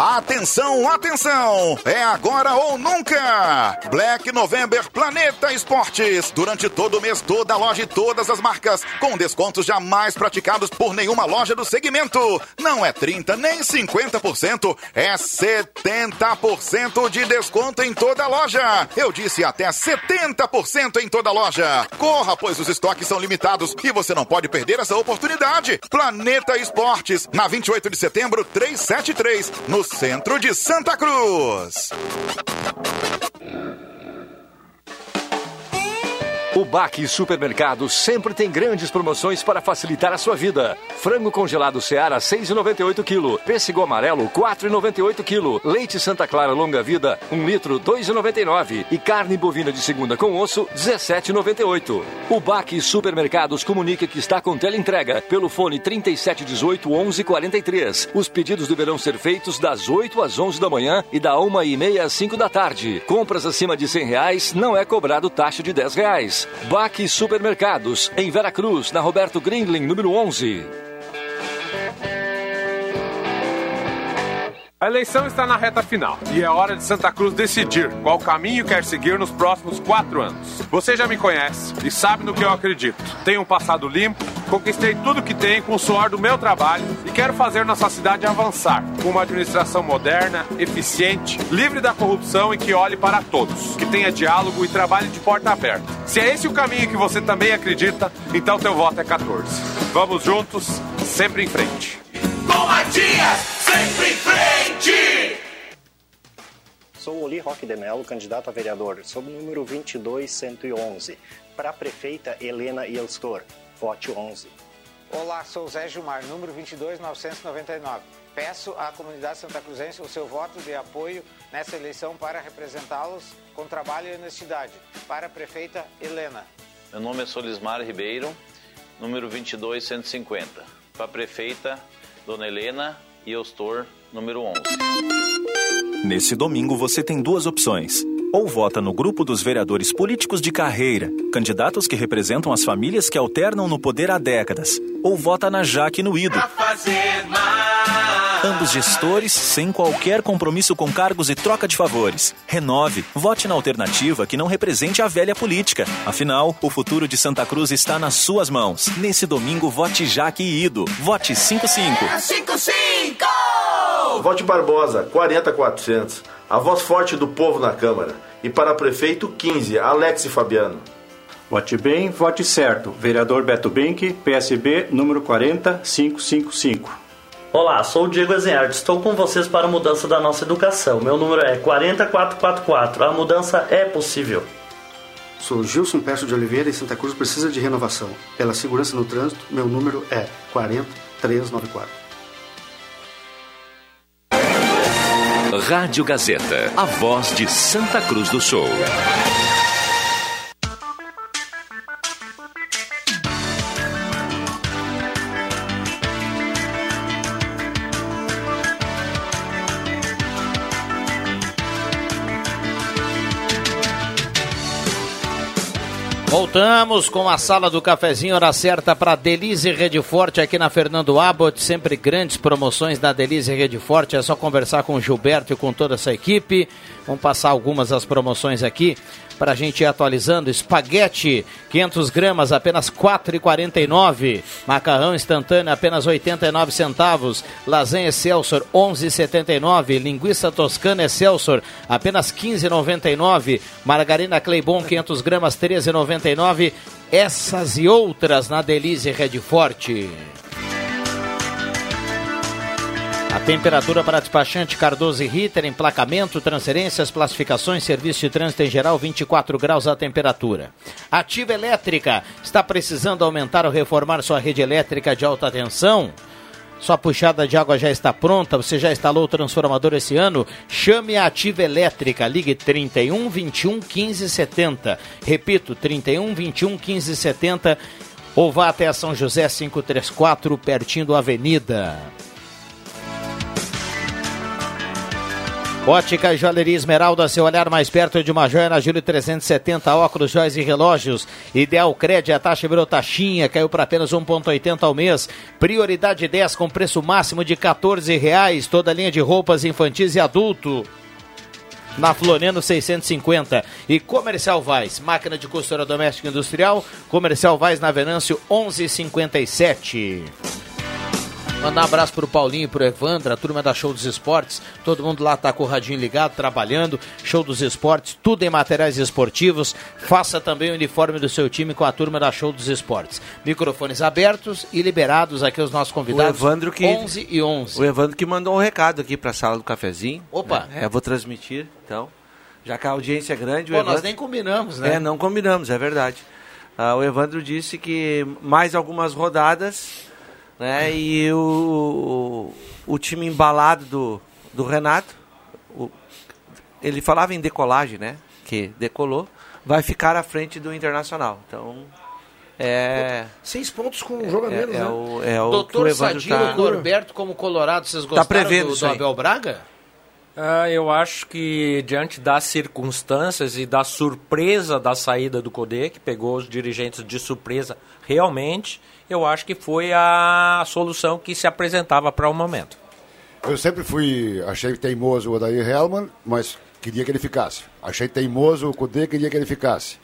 Atenção, atenção! É agora ou nunca! Black November Planeta Esportes. Durante todo o mês, toda a loja e todas as marcas, com descontos jamais praticados por nenhuma loja do segmento. Não é 30 nem 50%, é 70% de desconto em toda a loja. Eu disse até 70% em toda a loja. Corra, pois os estoques são limitados e você não pode perder essa oportunidade. Planeta Esportes, na 28 de setembro, 373, no centro de Santa Cruz. O Baque Supermercado sempre tem grandes promoções para facilitar a sua vida. Frango congelado Seara 6,98 kg, pêssego amarelo 4,98 kg, leite Santa Clara longa vida 1 litro 2,99 e carne bovina de segunda com osso 17,98. O Baque Supermercados comunica que está com teleentrega pelo fone 3718 1143. Os pedidos deverão ser feitos das 8 às 11 da manhã e da 1 e meia às 5 da tarde. Compras acima de 100 reais não é cobrado taxa de 10 reais. Baque Supermercados, em Veracruz, na Roberto Grindlin, número 11. A eleição está na reta final e é hora de Santa Cruz decidir qual caminho quer seguir nos próximos quatro anos. Você já me conhece e sabe no que eu acredito. Tenho um passado limpo, conquistei tudo que tenho com o suor do meu trabalho e quero fazer nossa cidade avançar com uma administração moderna, eficiente, livre da corrupção e que olhe para todos, que tenha diálogo e trabalhe de porta aberta. Se é esse o caminho que você também acredita, então teu voto é 14. Vamos juntos, sempre em frente. Com Matias, sempre em frente! Sou Oli Roque de Mello, candidato a vereador, sob o número 22111. Para a prefeita Helena Yelstor, vote 11. Olá, sou Zé Gilmar, número 22999. Peço à comunidade santa cruzense o seu voto de apoio nessa eleição para representá-los com trabalho e honestidade. Para a prefeita Helena. Meu nome é Solismar Ribeiro, número 22150. Para a prefeita Dona Helena Eustor, número 11. Nesse domingo você tem duas opções. Ou vota no grupo dos vereadores políticos de carreira, candidatos que representam as famílias que alternam no poder há décadas. Ou vota na Jaque no Ido. Ambos gestores sem qualquer compromisso com cargos e troca de favores. Renove. Vote na alternativa que não represente a velha política. Afinal, o futuro de Santa Cruz está nas suas mãos. Nesse domingo, vote Jaque e Ido. Vote 55. 55! Vote Barbosa, 40400. a voz forte do povo na Câmara. E para prefeito, 15, Alex Fabiano. Vote bem, vote certo. Vereador Beto Bink, PSB, número 40555. Olá, sou o Diego Ezenhardt. Estou com vocês para a mudança da nossa educação. Meu número é 40444. A mudança é possível. Sou Gilson Peço de Oliveira e Santa Cruz precisa de renovação. Pela segurança no trânsito, meu número é 40394. Rádio Gazeta, a voz de Santa Cruz do Sul. Voltamos com a sala do cafezinho, hora certa para Delize Rede Forte aqui na Fernando Abbott. Sempre grandes promoções da Delize Rede Forte. É só conversar com o Gilberto e com toda essa equipe. Vamos passar algumas das promoções aqui para a gente ir atualizando. Espaguete, 500 gramas, apenas R$ 4,49. Macarrão instantâneo, apenas 89 centavos. Lasanha Excelsior, 11,79. Linguiça toscana Excelsior, apenas 15,99. Margarina Cleibon, 500 gramas, 13,99. Essas e outras na Delize Rede Forte. A temperatura para despachante Cardoso e Ritter, emplacamento, transferências, classificações, serviço de trânsito em geral, 24 graus a temperatura. Ativa Elétrica, está precisando aumentar ou reformar sua rede elétrica de alta tensão? Sua puxada de água já está pronta, você já instalou o transformador esse ano? Chame a Ativa Elétrica, ligue 31 21 15 70. Repito, 31 21 15 70 ou vá até São José 534, pertinho da Avenida. Ótica Joalheria Esmeralda, seu olhar mais perto de uma joia na Júlio 370, óculos, joias e relógios. Ideal Crédito, a taxa virou taxinha, caiu para apenas 1,80 ao mês. Prioridade 10 com preço máximo de 14 reais. Toda linha de roupas infantis e adulto. Na Floriano 650 e Comercial Vaz, máquina de costura doméstica industrial, Comercial Vaz na Venâncio 1157. Mandar um abraço pro Paulinho e pro Evandro, a turma da Show dos Esportes. Todo mundo lá tá com o radinho ligado, trabalhando. Show dos Esportes, tudo em materiais esportivos. Faça também o uniforme do seu time com a turma da Show dos Esportes. Microfones abertos e liberados aqui os nossos convidados. O Evandro que 11 e 11. O Evandro que mandou um recado aqui para a sala do cafezinho. Opa. É, eu vou transmitir, então. Já que a audiência é grande. Pô, o Evandro... nós nem combinamos, né? É, não combinamos, é verdade. Ah, o Evandro disse que mais algumas rodadas né? E o, o time embalado do, do Renato, o, ele falava em decolagem, né? Que decolou, vai ficar à frente do Internacional. Então, é... Seis pontos com um jogo a menos, é, né? É o, é o Doutor que o Evandro Sadilo tá... Norberto como Colorado, vocês gostaram prevendo do, do. Abel Braga? Ah, eu acho que diante das circunstâncias e da surpresa da saída do Codê, que pegou os dirigentes de surpresa realmente, eu acho que foi a solução que se apresentava para o momento. Eu sempre fui, achei teimoso o Odair Hellman, mas queria que ele ficasse. Achei teimoso o Cudê, queria que ele ficasse.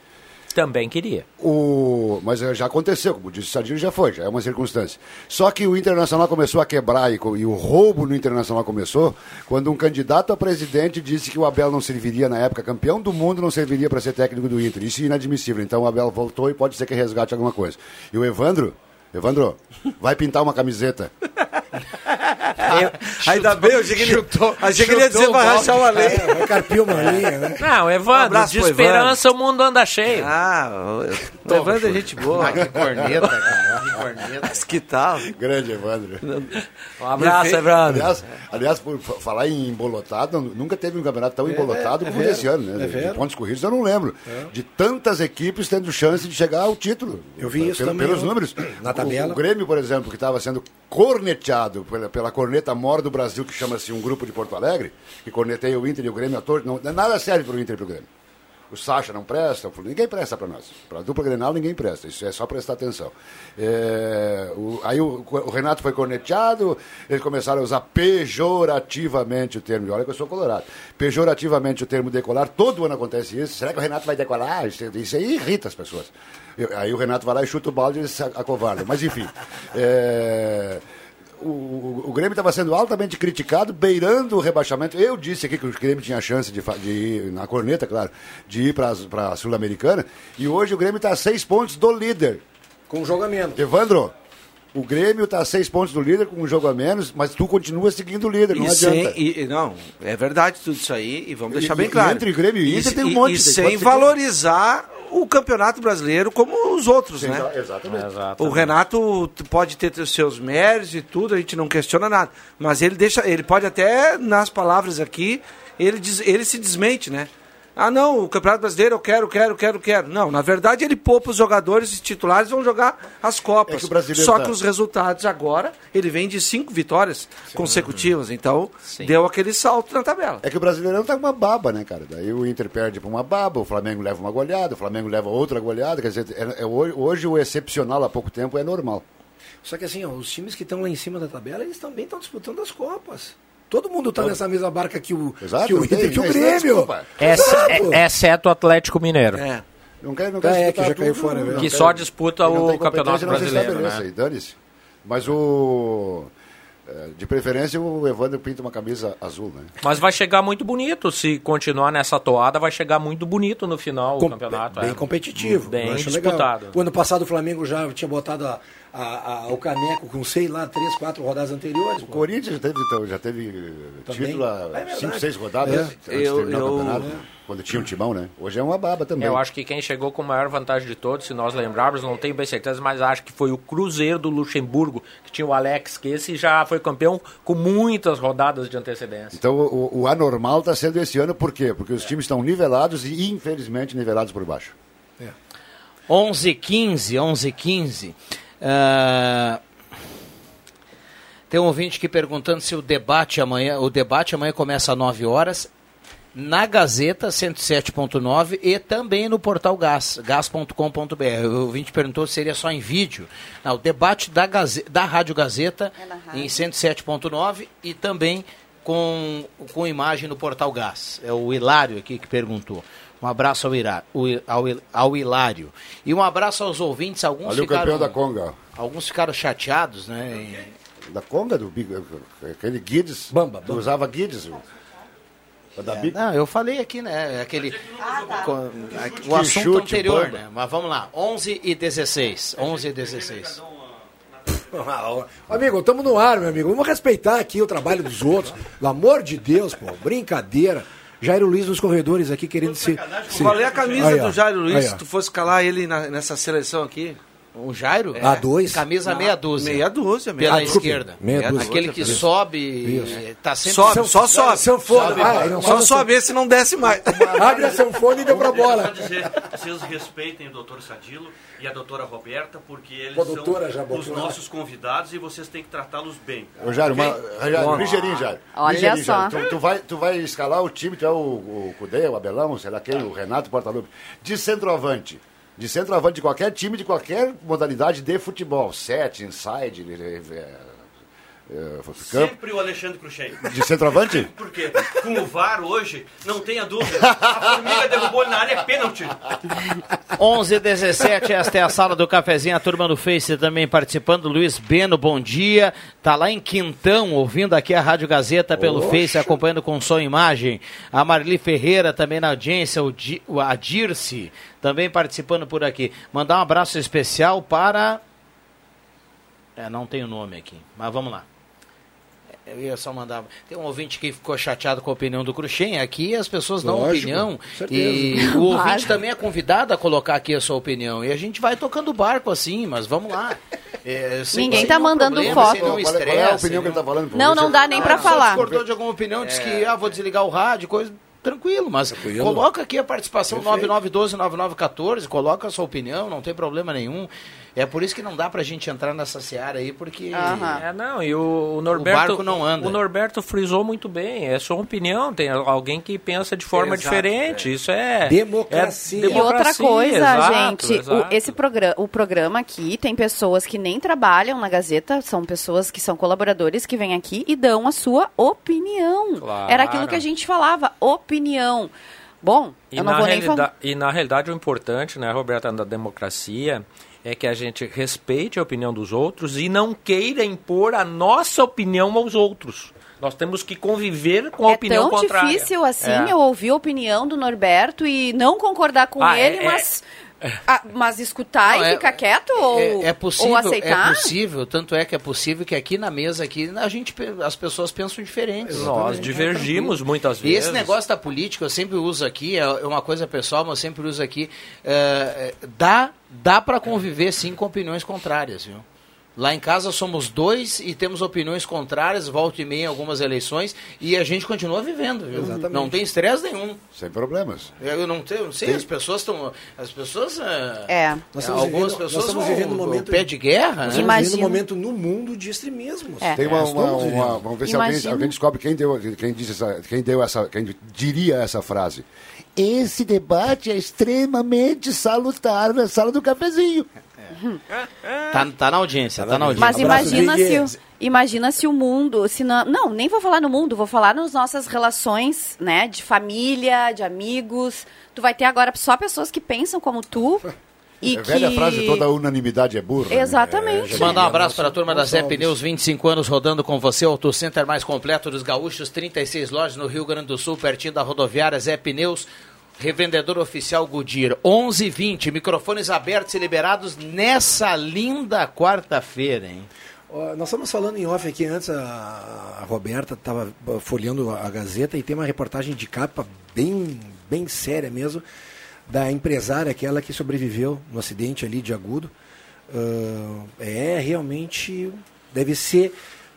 Também queria. O... Mas eh, já aconteceu, como disse o Sadinho, já foi, já é uma circunstância. Só que o Internacional começou a quebrar e, e o roubo no Internacional começou quando um candidato a presidente disse que o Abel não serviria na época, campeão do mundo, não serviria para ser técnico do Inter. Isso é inadmissível. Então o Abel voltou e pode ser que resgate alguma coisa. E o Evandro, Evandro, vai pintar uma camiseta. Ainda bem, eu achei que ele, achei que ele ia dizer chutou vai rachar uma lei. É, vai carpir uma linha, né? Não, Um Evandro, abraço de esperança o mundo anda cheio. Ah, o, o Evandro é gente boa. Ah, que corneta, cara, corneta. Mas que tal? Grande Evandro. Um abraço, Evandro. Aliás, aliás, por fa- falar em embolotado, nunca teve um campeonato tão É, embolotado é como vero, esse ano, né? é De- de pontos corridos eu não lembro. De tantas equipes tendo chance de chegar ao título. Eu vi isso Pelo- também, Pelos números. na O- tabela. O, Grêmio, por exemplo, que estava sendo corneteado pela, pela corneta mor do Brasil, que chama-se um grupo de Porto Alegre, que corneteia o Inter e o Grêmio a todos. Não, nada serve para o Inter e para o Grêmio. O Sacha não presta, ninguém presta para nós. Para a dupla Grenal ninguém presta, isso é só prestar atenção. É, o- aí o, o Renato foi corneteado, eles começaram a usar pejorativamente o termo, olha que eu sou colorado, pejorativamente o termo decolar, todo ano acontece isso, será que o Renato vai decolar? Isso, isso aí irrita as pessoas. Eu- aí o Renato vai lá e chuta o balde e se acovardam, mas enfim. é, o, o, o Grêmio estava sendo altamente criticado, beirando o rebaixamento. Eu disse aqui que o Grêmio tinha chance de, de ir, na corneta, claro, de ir para a Sul-Americana. E hoje o Grêmio está a seis pontos do líder. Com jogo a menos. Evandro, o Grêmio está a seis pontos do líder com um jogo a menos, mas tu continua seguindo o líder, não E adianta. sem, e, e não, é verdade tudo isso aí, e vamos E- deixar e- bem e claro. entre Grêmio e Inter tem um monte E de- sem valorizar o Campeonato Brasileiro como os outros, Sim, né? exa- exatamente. O Renato pode ter os seus méritos e tudo, a gente não questiona nada. Mas ele deixa, ele pode até, nas palavras aqui, ele, diz, ele se desmente, né? Ah, não, o Campeonato Brasileiro eu quero, quero, quero, quero. Não, na verdade ele poupa os jogadores e titulares vão jogar as Copas. É que o brasileiro Só tá- que os resultados agora, ele vem de cinco vitórias consecutivas, então deu aquele salto na tabela. É que o Brasileirão tá uma baba, né, cara? Daí o Inter perde pra uma baba, o Flamengo leva uma goleada, o Flamengo leva outra goleada. Quer dizer, é- é hoje, hoje o excepcional há pouco tempo é normal. Só que assim, ó, os times que estão lá em cima da tabela, eles também estão disputando as Copas. Todo mundo está nessa mesma barca que o, Exato, que o Inter, que o tem Grêmio. desculpa. Ex- Exato. é- exceto o Atlético Mineiro. É. Não quer, não Ah, quer é, que já caiu fora, é não verdade. Que só disputa o Campeonato Brasileiro, né? Dane-se. Mas o. eh, De preferência, o Evandro pinta uma camisa azul, né? Mas vai chegar muito bonito. Se continuar nessa toada, vai chegar muito bonito no final Com- o campeonato. bem é. competitivo. Bem disputado. Legal. O ano passado o Flamengo já tinha botado a- a- a- o caneco com, sei lá, três, quatro rodadas anteriores. O Corinthians já teve, então, já teve eh, Também. título É há verdade. cinco, seis rodadas É. antes de Eu- terminar eu- o campeonato, quando tinha um timão, né? Hoje é uma baba também. Eu acho que quem chegou com maior vantagem de todos, se nós lembrarmos, não tenho bem certeza, mas acho que foi o Cruzeiro do Luxemburgo, que tinha o Alex, que esse já foi campeão com muitas rodadas de antecedência. Então o, o anormal está sendo esse ano, por quê? Porque os times estão nivelados e, infelizmente, nivelados por baixo. 11 15 11 15 Ah, Tem um ouvinte aqui perguntando se o debate amanhã, o debate amanhã começa às 9 horas na Gazeta 107.9 e também no portal Gas, gas.com.br. O ouvinte perguntou se seria só em vídeo. Não, o debate da, Gaze- da Rádio Gazeta em 107.9 e também com, com imagem no portal Gas. É o Hilário aqui que perguntou. Um abraço ao, Ira, o- ao, ao Hilário. E um abraço aos ouvintes. Alguns Olha o ficaram, campeão da Conga. Alguns ficaram chateados, né? Da Conga, do Big, aquele Guides. Bamba, Tu usava Guides. Big. Não, eu falei aqui, né? Aquele, co- Que o assunto chute, anterior, bomba. né? Mas vamos lá. 11 e 16. 11 e 16. Amigo, estamos no ar, meu amigo. Vamos respeitar aqui o trabalho dos outros. Pelo amor de Deus, pô. Brincadeira. Jairo Luiz nos corredores aqui querendo se. se... Qual é a camisa Aí, do Jairo Luiz Aí, se tu fosse calar ele na- nessa seleção aqui? O Jairo? A dois? Camisa Não, meia dúzia. Meia dúzia, meia Pela dúzia. esquerda. Meia dúzia. Aquele que Isso. sobe, Isso. eh, tá sempre... Sobe, só sobe. Sanfona. Sobe, Ah, não Só sobe esse não desce mais. Abre a sanfona e deu pra bola. Só dizer, vocês respeitem o doutor Sadilo e a doutora Roberta, porque eles são botou os nossos convidados e vocês têm que tratá-los bem. Ô, Jairo, Ok? uma, Jairo, ligeirinho, Jairo. Olha Ligeirinho, só. Jairo. Tu, tu vai, tu vai escalar o time, tu é o, o Cudê, o Abelão, sei lá quem, o Renato Portaluppi, de centroavante. De centroavante de qualquer time, de qualquer modalidade de futebol. Set, inside, campo. Sempre o Alexandre Cruxem. De centroavante? Porque com o VAR hoje, não tenha dúvida, a formiga derrubou ele na área, é pênalti. 11 e 17, esta é a sala do cafezinho, a turma do Face também participando. Luiz Beno, bom dia. Tá lá em Quintão, ouvindo aqui a Rádio Gazeta pelo. Face, acompanhando com som e imagem. A Marli Ferreira também na audiência, o, Di, o a Dirce também participando por aqui. Mandar um abraço especial para. É, não tem o nome aqui, mas vamos lá. Eu ia só mandar. Tem um ouvinte que ficou chateado com a opinião do Cruxem. Aqui as pessoas dão Lógico, opinião. certeza. E o ouvinte também é convidado a colocar aqui a sua opinião. E a gente vai tocando o barco assim, mas vamos lá. É, sem- Ninguém tá nenhum mandando problema, foto. nenhum Qual é- qual é a estresse, opinião que ele tá falando? Não, não dá nem pra Ah, falar. Discordou de alguma opinião, disse que ah, vou desligar o rádio, coisa. Tranquilo, mas coloca aqui a participação 9912-9914, coloca a sua opinião, não tem problema nenhum. É por isso que não dá pra gente entrar nessa seara aí, porque. É, não, e o, o Norberto. barco não anda. O Norberto frisou muito bem. É sua opinião. Tem alguém que pensa de forma Exato, diferente. Isso é. Democracia. é E outra democracia, coisa, exato, gente, o, esse programa, o programa aqui tem pessoas que nem trabalham na Gazeta, são pessoas que são colaboradores que vêm aqui e dão a sua opinião. Claro. Era aquilo que a gente falava, opinião. Bom, E eu não na, vou nem falar. e na realidade o importante, né, Roberta, da democracia é que a gente respeite a opinião dos outros e não queira impor a nossa opinião aos outros. Nós temos que conviver com a é opinião tão contrária. difícil assim É. eu ouvir a opinião do Norberto e não concordar com Ah, ele, é- mas, ah, mas escutar Não, e é- ficar quieto ou, É, é possível, ou aceitar? é possível, tanto é que é possível que aqui na mesa aqui a gente as pessoas pensam diferentes. Nós divergimos muitas E vezes. esse negócio da política eu sempre uso aqui, é é uma coisa pessoal, mas eu sempre uso aqui, é, é, dá dá para conviver sim com opiniões contrárias, viu? Lá em casa somos dois e temos opiniões contrárias, volta e meia em algumas eleições, e a gente continua vivendo, viu? Exatamente. Não tem estresse nenhum. Sem problemas. Eu não, tenho, não sei, Tem- as pessoas estão. As pessoas. É. É. Nós estamos algumas vivendo- nós pessoas estamos vão- vivendo um momento- pé de guerra, Nós né? estamos vivendo um momento no mundo de extremismos. É. Tem uma, Nós estamos uma- uma- vamos ver se alguém, alguém descobre quem deu, quem disse essa, quem deu essa, quem diria essa frase. Esse debate é extremamente salutar na sala do cafezinho. Tá, tá na audiência, tá na audiência. Mas imagina se, o, imagina se o mundo, se não, não, nem vou falar no mundo, vou falar nas nossas relações, né, de família, de amigos. Tu vai ter agora só pessoas que pensam como tu e é que velha frase, toda unanimidade é burra. né? Exatamente. É, já Mandar um diria abraço para a turma da Zé. Pneus, 25 anos rodando com você, Auto Center mais completo dos gaúchos, 36 lojas no Rio Grande do Sul, pertinho da rodoviária Zé Pneus, revendedor oficial Goodyear, 11:20, microfones abertos e liberados nessa linda quarta-feira, hein? Nós estamos falando em off aqui antes, a, Roberta estava folheando a Gazeta e tem uma reportagem de capa bem, bem séria mesmo, da empresária, aquela que sobreviveu no acidente ali de agudo. Ah, é realmente, deve ser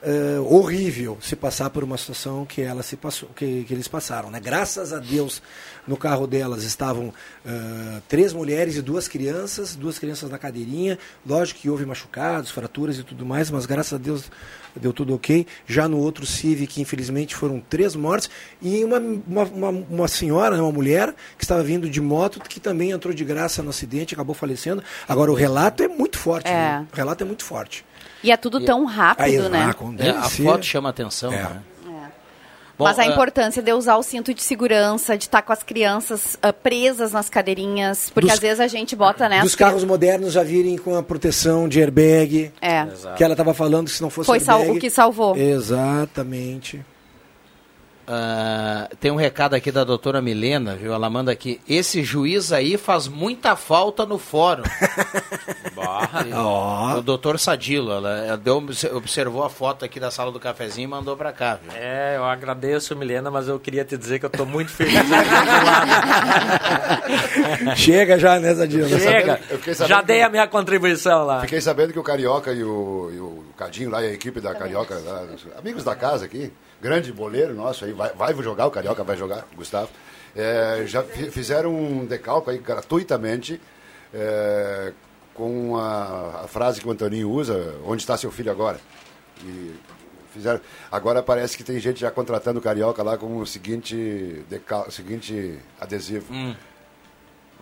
ah, horrível se passar por uma situação que, ela se passou, que, que eles passaram. Né? Graças a Deus, no carro delas estavam ah, três mulheres e duas crianças, duas crianças na cadeirinha. Lógico que houve machucados, fraturas e tudo mais, mas graças a Deus deu tudo ok. Já no outro Civic, infelizmente, foram três mortes. E uma, uma, uma, uma senhora, né, uma mulher, que estava vindo de moto, que também entrou de graça no acidente, acabou falecendo. Agora, o relato é muito forte. É. né? O relato é muito forte. E é tudo tão rápido, né? ah, É, deve a foto chama atenção, É. né? É. Mas a é, importância de usar o cinto de segurança, de estar com as crianças ah, presas nas cadeirinhas, porque Dos- às vezes a gente bota, né? Dos carros modernos já virem com a proteção de airbag. É. Que ela estava falando que se não fosse Foi sal- airbag... o que salvou. Exatamente. Ah, tem um recado aqui da doutora Milena, viu? Ela manda aqui. Esse juiz aí faz muita falta no fórum. Ó. O doutor Sadilo, ela, deu, observou a foto aqui da sala do cafezinho e mandou pra cá, viu? É, eu agradeço, Milena, mas eu queria te dizer que eu estou muito feliz. Chega já, né, Zadilo? Chega, Eu sabendo já dei a minha contribuição lá. Fiquei sabendo que o Carioca e o, e o Cadinho lá, e a equipe da Carioca, lá, amigos da casa aqui, grande boleiro nosso aí, vai, vai jogar, o Carioca vai jogar, Gustavo, é, já fi- fizeram um decalque aí gratuitamente é, com a, a frase que o Antoninho usa, onde está seu filho agora? E fizeram, agora parece que tem gente já contratando o Carioca lá com o seguinte, decal, seguinte adesivo.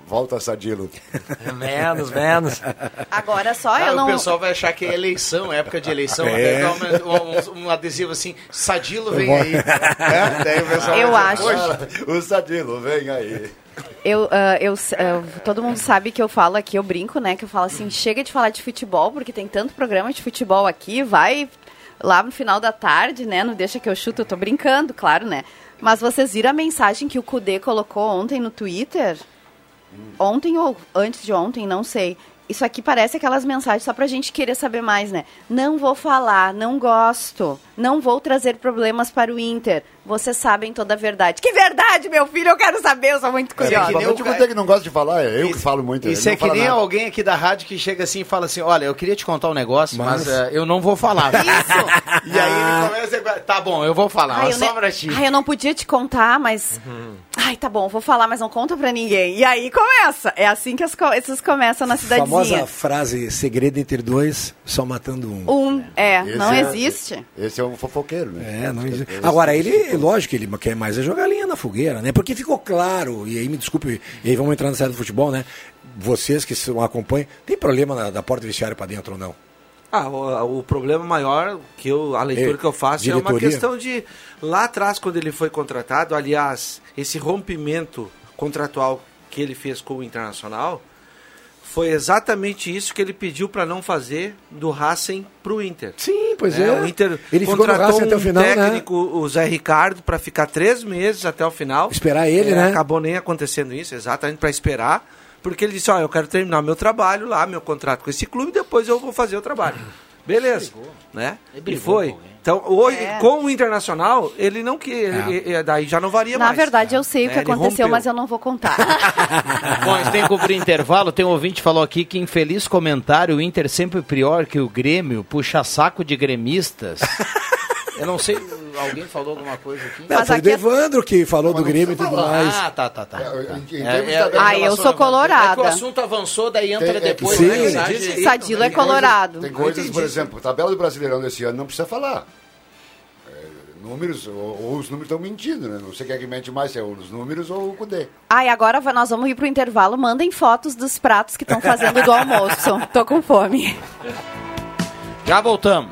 Volta, Sadilo. Menos, menos. Agora só Ah, eu não. O pessoal vai achar que é eleição, época de eleição. É. Uma- um, um adesivo assim, Sadilo vem aí. É, daí o pessoal Eu dizer, acho. "Poxa, O Sadilo, vem aí. Eu, ah, eu, ah, todo mundo sabe que eu falo aqui, eu brinco, né? Que eu falo assim, chega de falar de futebol, porque tem tanto programa de futebol aqui, vai lá no final da tarde, né? Não deixa que eu chuto, eu tô brincando, claro, né? Mas vocês viram a mensagem que o Kudê colocou ontem no Twitter? Ontem ou antes de ontem, não sei. Isso aqui parece aquelas mensagens só pra gente querer saber mais, né? Não vou falar, não gosto, não vou trazer problemas para o Inter. Vocês sabem toda a verdade. Que verdade, meu filho? Eu quero saber, eu sou muito É, curiosa. principalmente quando é que não gosta de falar, é eu que falo muito. Isso é que nem nada. alguém aqui da rádio que chega assim e fala assim: Olha, eu queria te contar um negócio, mas, Mas- eh, eu não vou falar. Isso! e aí ele começa a. Tá bom, eu vou falar, Ai, mas eu, só ne- pra ti. Ai, eu não podia te contar, mas. Ai, tá bom, vou falar, mas não conta pra ninguém. E aí começa. É assim que as coisas começam na cidadezinha. Famosa frase segredo entre dois, só matando um. Um, é, Esse não é- existe. Esse é um fofoqueiro, né? É, não existe. Agora, ele, lógico que ele quer mais é jogar linha na fogueira, né? Porque ficou claro, e aí me desculpe, e aí vamos entrar na série do futebol, né? Vocês que são- acompanham, tem problema na- da porta do vestiário pra dentro ou não? Ah, o, o problema maior que eu, a leitura É, que eu faço é uma diretoria? questão de lá atrás quando ele foi contratado, aliás, esse rompimento contratual que ele fez com o Internacional Foi exatamente isso que ele pediu para não fazer do Racing pro Inter. Sim, pois é. O Inter Ele ficou no contratou o um final, né? técnico, o Zé Ricardo, para ficar três meses até o final. Esperar ele, É, né? Acabou nem acontecendo isso, exatamente para esperar, porque ele disse: ó, eu quero terminar meu trabalho lá, meu contrato com esse clube, depois eu vou fazer o trabalho. Beleza, né? E foi. Então, hoje, É. com o Internacional, ele não que ele- daí já não varia Na mais. verdade, eu sei o que É, ele aconteceu, rompeu. mas eu não vou contar. Bom, a gente tem que cobrir intervalo. Tem um ouvinte que falou aqui que, infeliz comentário, o Inter sempre pior que o Grêmio, puxa saco de gremistas. Eu não sei, alguém falou alguma coisa aqui? Não, foi o Devandro que falou do Grêmio e tudo mais. Ah, tá, tá, tá. em É, termos é, Ah, eu sou colorada. É que o assunto avançou, daí entra Tem- é que depois sim. na mensagem. Sadilo é colorado. Tem coisas, por exemplo, a tabela do Brasileirão desse ano não precisa falar. É, números, ou, ou os números estão mentindo, né? Não sei quem é que mente mais, se é os números ou o Cudê. Ah, e agora va- nós vamos ir pro intervalo. Mandem fotos dos pratos que estão fazendo do almoço. Tô com fome. Já voltamos.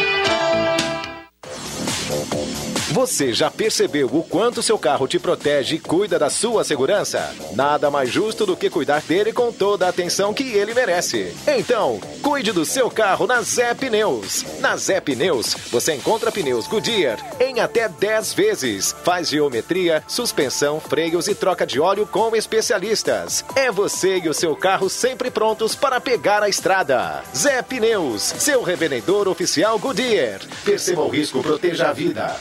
Você já percebeu o quanto seu carro te protege e cuida da sua segurança? Nada mais justo do que cuidar dele com toda a atenção que ele merece. Então, cuide do seu carro na Zé Pneus. Na Zé Pneus, você encontra pneus Goodyear em até 10 vezes. Faz geometria, suspensão, freios e troca de óleo com especialistas. É você e o seu carro sempre prontos para pegar a estrada. Zé Pneus, seu revendedor oficial Goodyear. Perceba o risco, proteja a vida.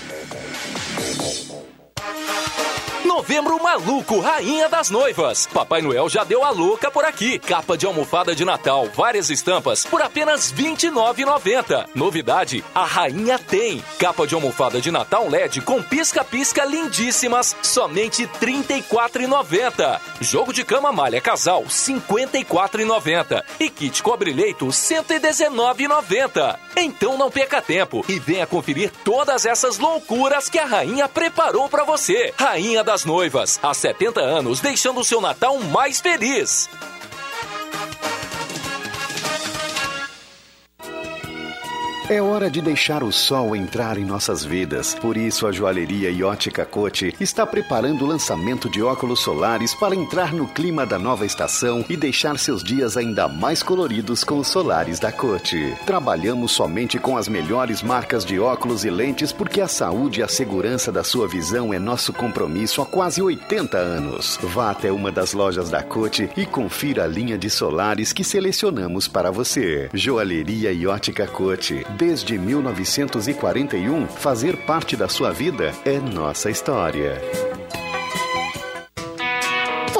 Thank you. Novembro maluco, rainha das noivas. Papai Noel já deu a louca por aqui. Capa de almofada de Natal, várias estampas por apenas R$ 29,90. Novidade, a rainha tem. Capa de almofada de Natal LED com pisca-pisca lindíssimas, somente R$ 34,90. Jogo de cama malha casal, R$ 54,90. E kit cobre-leito, R$ 119,90. Então não perca tempo e venha conferir todas essas loucuras que a rainha preparou para você. Rainha das Noivas, há 70 anos, deixando o seu Natal mais feliz. É hora de deixar o sol entrar em nossas vidas. Por isso, a joalheria e ótica Cote está preparando o lançamento de óculos solares para entrar no clima da nova estação e deixar seus dias ainda mais coloridos com os solares da Cote. Trabalhamos somente com as melhores marcas de óculos e lentes porque a saúde e a segurança da sua visão é nosso compromisso há quase 80 anos. Vá até uma das lojas da Cote e confira a linha de solares que selecionamos para você. Joalheria e ótica Cote. Desde 1941, fazer parte da sua vida é nossa história.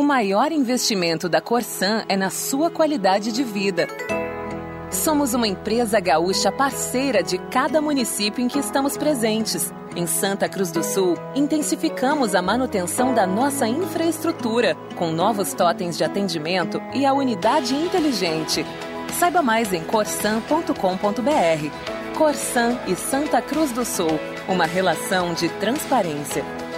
O maior investimento da Corsan é na sua qualidade de vida. Somos uma empresa gaúcha parceira de cada município em que estamos presentes. Em Santa Cruz do Sul, intensificamos a manutenção da nossa infraestrutura, com novos totens de atendimento e a unidade inteligente. Saiba mais em corsan.com.br. Corsan e Santa Cruz do Sul, uma relação de transparência.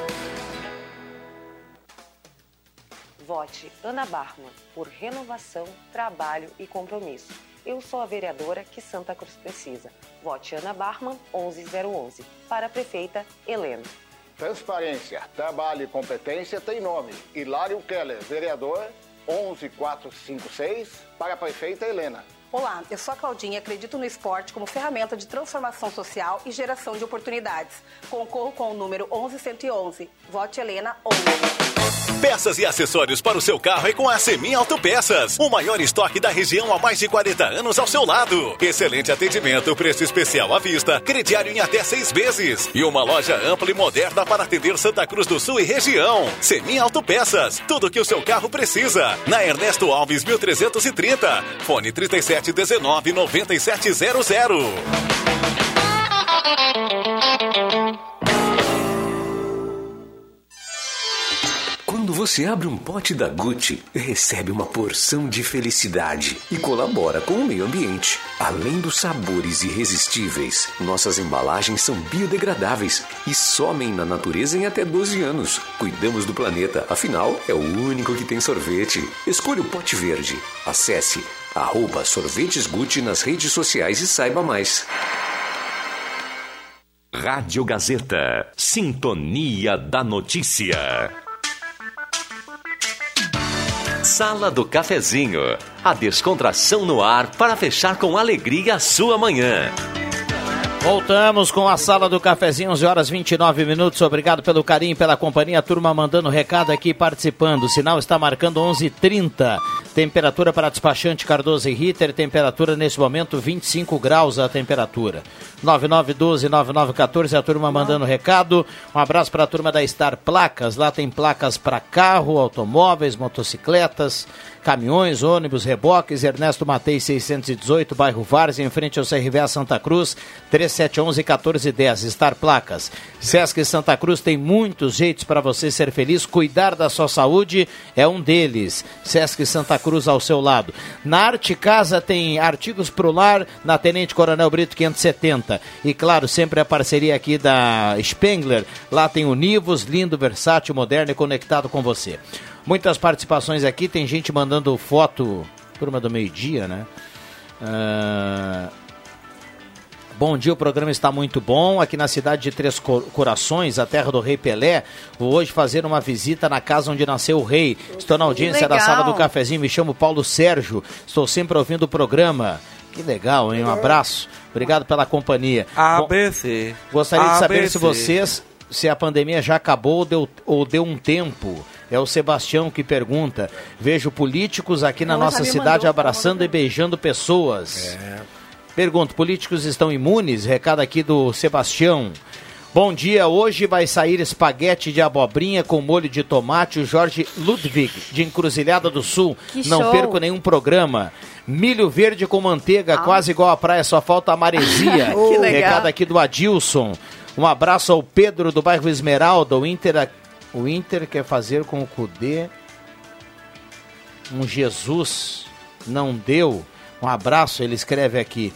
Vote Ana Barman por renovação, trabalho e compromisso. Eu sou a vereadora que Santa Cruz precisa. Vote Ana Barman, 11011. Para a prefeita, Helena. Transparência, trabalho e competência tem nome. Hilário Keller, vereador 11456, para a prefeita Helena. Olá, eu sou a Claudinha e acredito no esporte como ferramenta de transformação social e geração de oportunidades. Concorro com o número 11111. Vote Helena 11. Peças e acessórios para o seu carro é com a Semi Autopeças. O maior estoque da região há mais de 40 anos ao seu lado. Excelente atendimento, preço especial à vista, crediário em até seis vezes. E uma loja ampla e moderna para atender Santa Cruz do Sul e região. Semi Autopeças, tudo que o seu carro precisa. Na Ernesto Alves 1330. Fone 3719 9700. Quando você abre um pote da Gucci, recebe uma porção de felicidade e colabora com o meio ambiente. Além dos sabores irresistíveis, nossas embalagens são biodegradáveis e somem na natureza em até 12 anos. Cuidamos do planeta, afinal, é o único que tem sorvete. Escolha o pote verde. Acesse arroba sorvetes Gucci nas redes sociais e saiba mais. Rádio Gazeta. Sintonia da Notícia. Sala do Cafezinho. A descontração no ar para fechar com alegria a sua manhã. Voltamos com a sala do cafezinho, 11 horas 29 minutos. Obrigado pelo carinho, pela companhia. A turma mandando recado aqui participando. O sinal está marcando 11:30. Temperatura para despachante Cardoso e Ritter. Temperatura nesse momento 25 graus a temperatura. 9912 9914 a turma mandando recado. Um abraço para a turma da Star Placas. Lá tem placas para carro, automóveis, motocicletas, caminhões, ônibus, reboques. Ernesto Matei 618, bairro Várzea, em frente ao CRVA Santa Cruz, 3711-1410. Star Placas. Sesc Santa Cruz tem muitos jeitos para você ser feliz. Cuidar da sua saúde é um deles. Sesc Santa Cruz ao seu lado. Na Arte Casa tem artigos pro lar na Tenente Coronel Brito 570. E claro, sempre a parceria aqui da Spengler. Lá tem o Nivos, lindo, versátil, moderno e conectado com você. Muitas participações aqui, tem gente mandando foto, turma do meio-dia, né? Ah, Bom dia, o programa está muito bom. Aqui na cidade de Três Co- Corações, a terra do Rei Pelé, vou hoje fazer uma visita na casa onde nasceu o rei. Estou na audiência da sala do cafezinho, me chamo Paulo Sérgio. Estou sempre ouvindo o programa. Que legal, hein? Um abraço. Obrigado pela companhia. Bom, ABC. Gostaria de saber ABC. se vocês, se a pandemia já acabou ou deu, ou deu um tempo. É o Sebastião que pergunta. Vejo políticos aqui na nossa me cidade abraçando e beijando pessoas. Pergunto, políticos estão imunes? Recado aqui do Sebastião. Bom dia, hoje vai sair espaguete de abobrinha com molho de tomate. O Jorge Ludwig, de Encruzilhada do Sul. Que Não show. perco nenhum programa. Milho verde com manteiga, quase igual à praia, só falta a maresia. Que legal. Recado aqui do Adilson. Um abraço ao Pedro do bairro Esmeralda. O Inter, o Inter quer fazer com o Cudê um Jesus. Não deu. Um abraço, ele escreve aqui.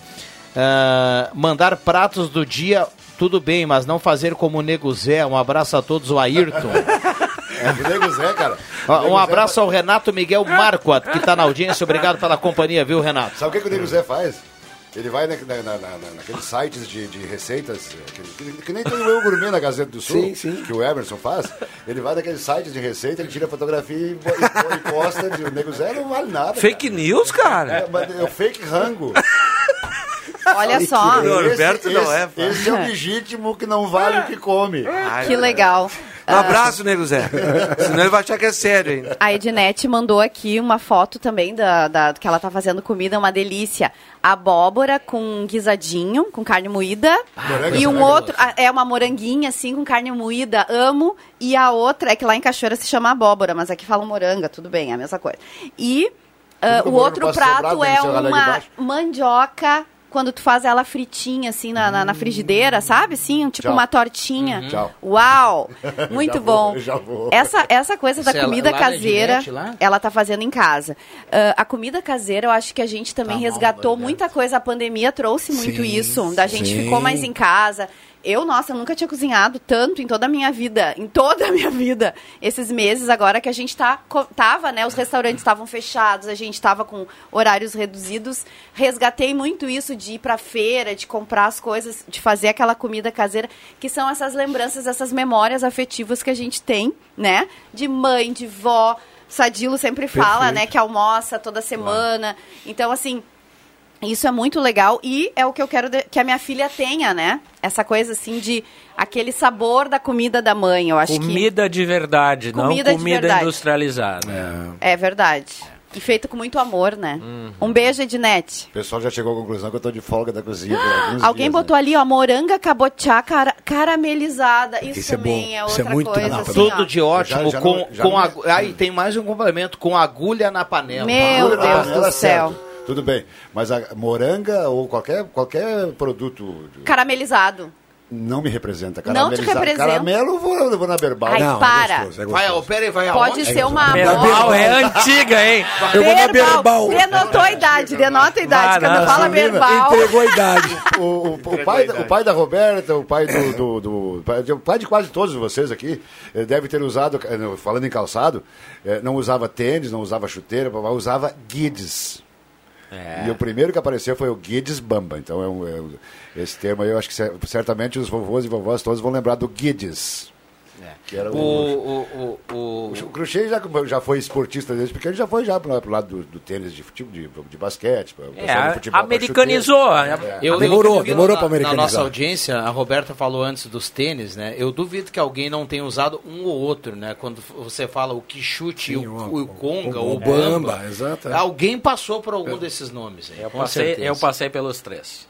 Ah, mandar pratos do dia, tudo bem, mas não fazer como o Nego Zé. Um abraço a todos, o Ayrton. O Nego Zé, cara. Nego Um Zé abraço ao Renato Miguel Marquardt, que está na audiência. Obrigado pela companhia, viu, Renato? Sabe o que, que o Nego Zé faz? Ele vai na, na, na- na- naqueles sites de, de receitas, que, que- que nem tem o Eu Gourmet na Gazeta do Sul, Sim, sim. que o Emerson faz. Ele vai naqueles sites de receita, ele tira fotografia e, e, e posta. e o Nego Zé não vale nada. Fake news, cara. É, mas é o fake rango. Olha só. O Alberto não é. Esse é o legítimo que não vale o que come. Que legal. Um abraço, nego Zé. Senão ele vai achar que é sério ainda. A Ednete mandou aqui uma foto também da, da- do que ela tá fazendo comida, uma delícia. Abóbora com guisadinho, com carne moída. Moranga, e um moranga, outro, ah, é uma moranguinha assim com carne moída, amo. E a outra é que lá em Cachoeira se chama abóbora, mas aqui falam moranga, tudo bem, é a mesma coisa. E ah, Nunca o outro prato Sobrado, é uma mandioca quando tu faz ela fritinha assim na, na, na frigideira, sabe? Sim, tipo Tchau. uma tortinha. Uhum. Tchau. Uau! Muito Já vou, bom. já vou. Essa, essa coisa da é comida lá caseira, ela tá fazendo em casa. Ah, a comida caseira, eu acho que a gente também Tá resgatou muita coisa. A pandemia trouxe muito Sim, isso. Da gente sim. ficou mais em casa. Eu, nossa, eu nunca tinha cozinhado tanto em toda a minha vida, em toda a minha vida, esses meses agora que a gente tá, tava, né, os restaurantes estavam fechados, a gente tava com horários reduzidos, resgatei muito isso de ir pra feira, de comprar as coisas, de fazer aquela comida caseira, que são essas lembranças, essas memórias afetivas que a gente tem, né, de mãe, de vó, Sadilo sempre fala, Perfeito. né, que almoça toda semana, então assim, isso é muito legal e é o que eu quero que a minha filha tenha, né? Essa coisa assim de aquele sabor da comida da mãe, eu acho que Comida de verdade, Comida não de comida verdade. industrializada. é verdade. E feito com muito amor, né? Um beijo, Ednete. O pessoal já chegou à conclusão que eu tô de folga da cozinha. alguns Alguém dias, botou ali, ó, moranga cabotiá cara- caramelizada. Isso, Isso é também bom. é Isso é outra muito coisa. assim, Tudo ó. de ótimo, Já- já com, não- já com não- agu- Aí tem mais um complemento, com agulha na panela. Meu na Deus do céu. certo. Tudo bem, mas a moranga ou qualquer, qualquer produto Caramelizado. não me representa. Não te Caramelizado. representa. Caramelo eu vou, eu vou na Berbal. Ai, Não, é para. gostoso, é Vai, gostoso. ó, pera aí, vai Pode aonde? ser uma Berbal é antiga, hein? Eu vou na Berbal. Denotou a idade, denota a idade. Quando fala Berbal. Entregou a idade. O, o- o pai, da- o pai da Roberta, o pai do, do, do- o pai de quase todos vocês aqui, eh, deve ter usado, eh, falando em calçado, eh, não usava tênis, não usava chuteira, usava guides. E o primeiro que apareceu foi o Guides Bamba. Então, é um, é esse termo aí, eu acho que cer- certamente os vovôs e vovós todos vão lembrar do Guides. Que era O, o, o, o, o Cruxê já, já foi esportista desde pequeno, já foi já pro, pro lado do, do tênis de, fute- de, de basquete. pro pessoal do É, futebol americanizou. né? Eu, Demorou, eu demorou na- pra americanizar. Na nossa audiência, a Roberta falou antes dos tênis, né? Eu duvido que alguém não tenha usado um ou outro, né? Quando você fala o Quichute, o, o, o Conga, o o, Bamba. Bamba, exato. Alguém passou por algum desses nomes aí. Eu com passei, certeza. eu passei pelos três.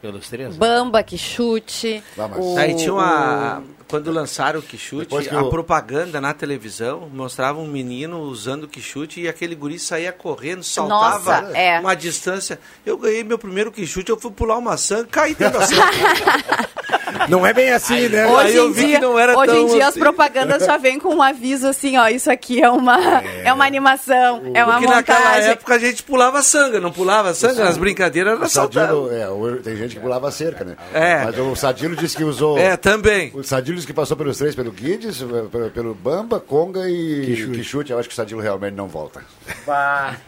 Pelos três? Bamba, que chute. o- Aí tinha uma. Quando lançaram o Quixute, a o- propaganda na televisão mostrava um menino usando o Quixute e aquele guri saía correndo, saltava Nossa, é. uma distância. Eu ganhei meu primeiro Quixute, eu fui pular uma maçã, caí dentro da. Não é bem assim, né? Hoje, Aí eu em vi dia, que não era hoje em dia as assim. propagandas já vêm com um aviso assim, ó, isso aqui é uma, é. uma animação, é uma Porque naquela montagem. época a gente pulava sanga, não pulava sanga, nas brincadeiras era O Sadilo, saltando. é, o- tem gente que pulava a cerca, né? É. Mas o Sadilo disse que usou. É, também. O Sadilo disse que passou pelos três, pelo Guides, pelo, pelo Bamba, Conga e Quixute. Quixute. Eu acho que o Sadilo realmente não volta.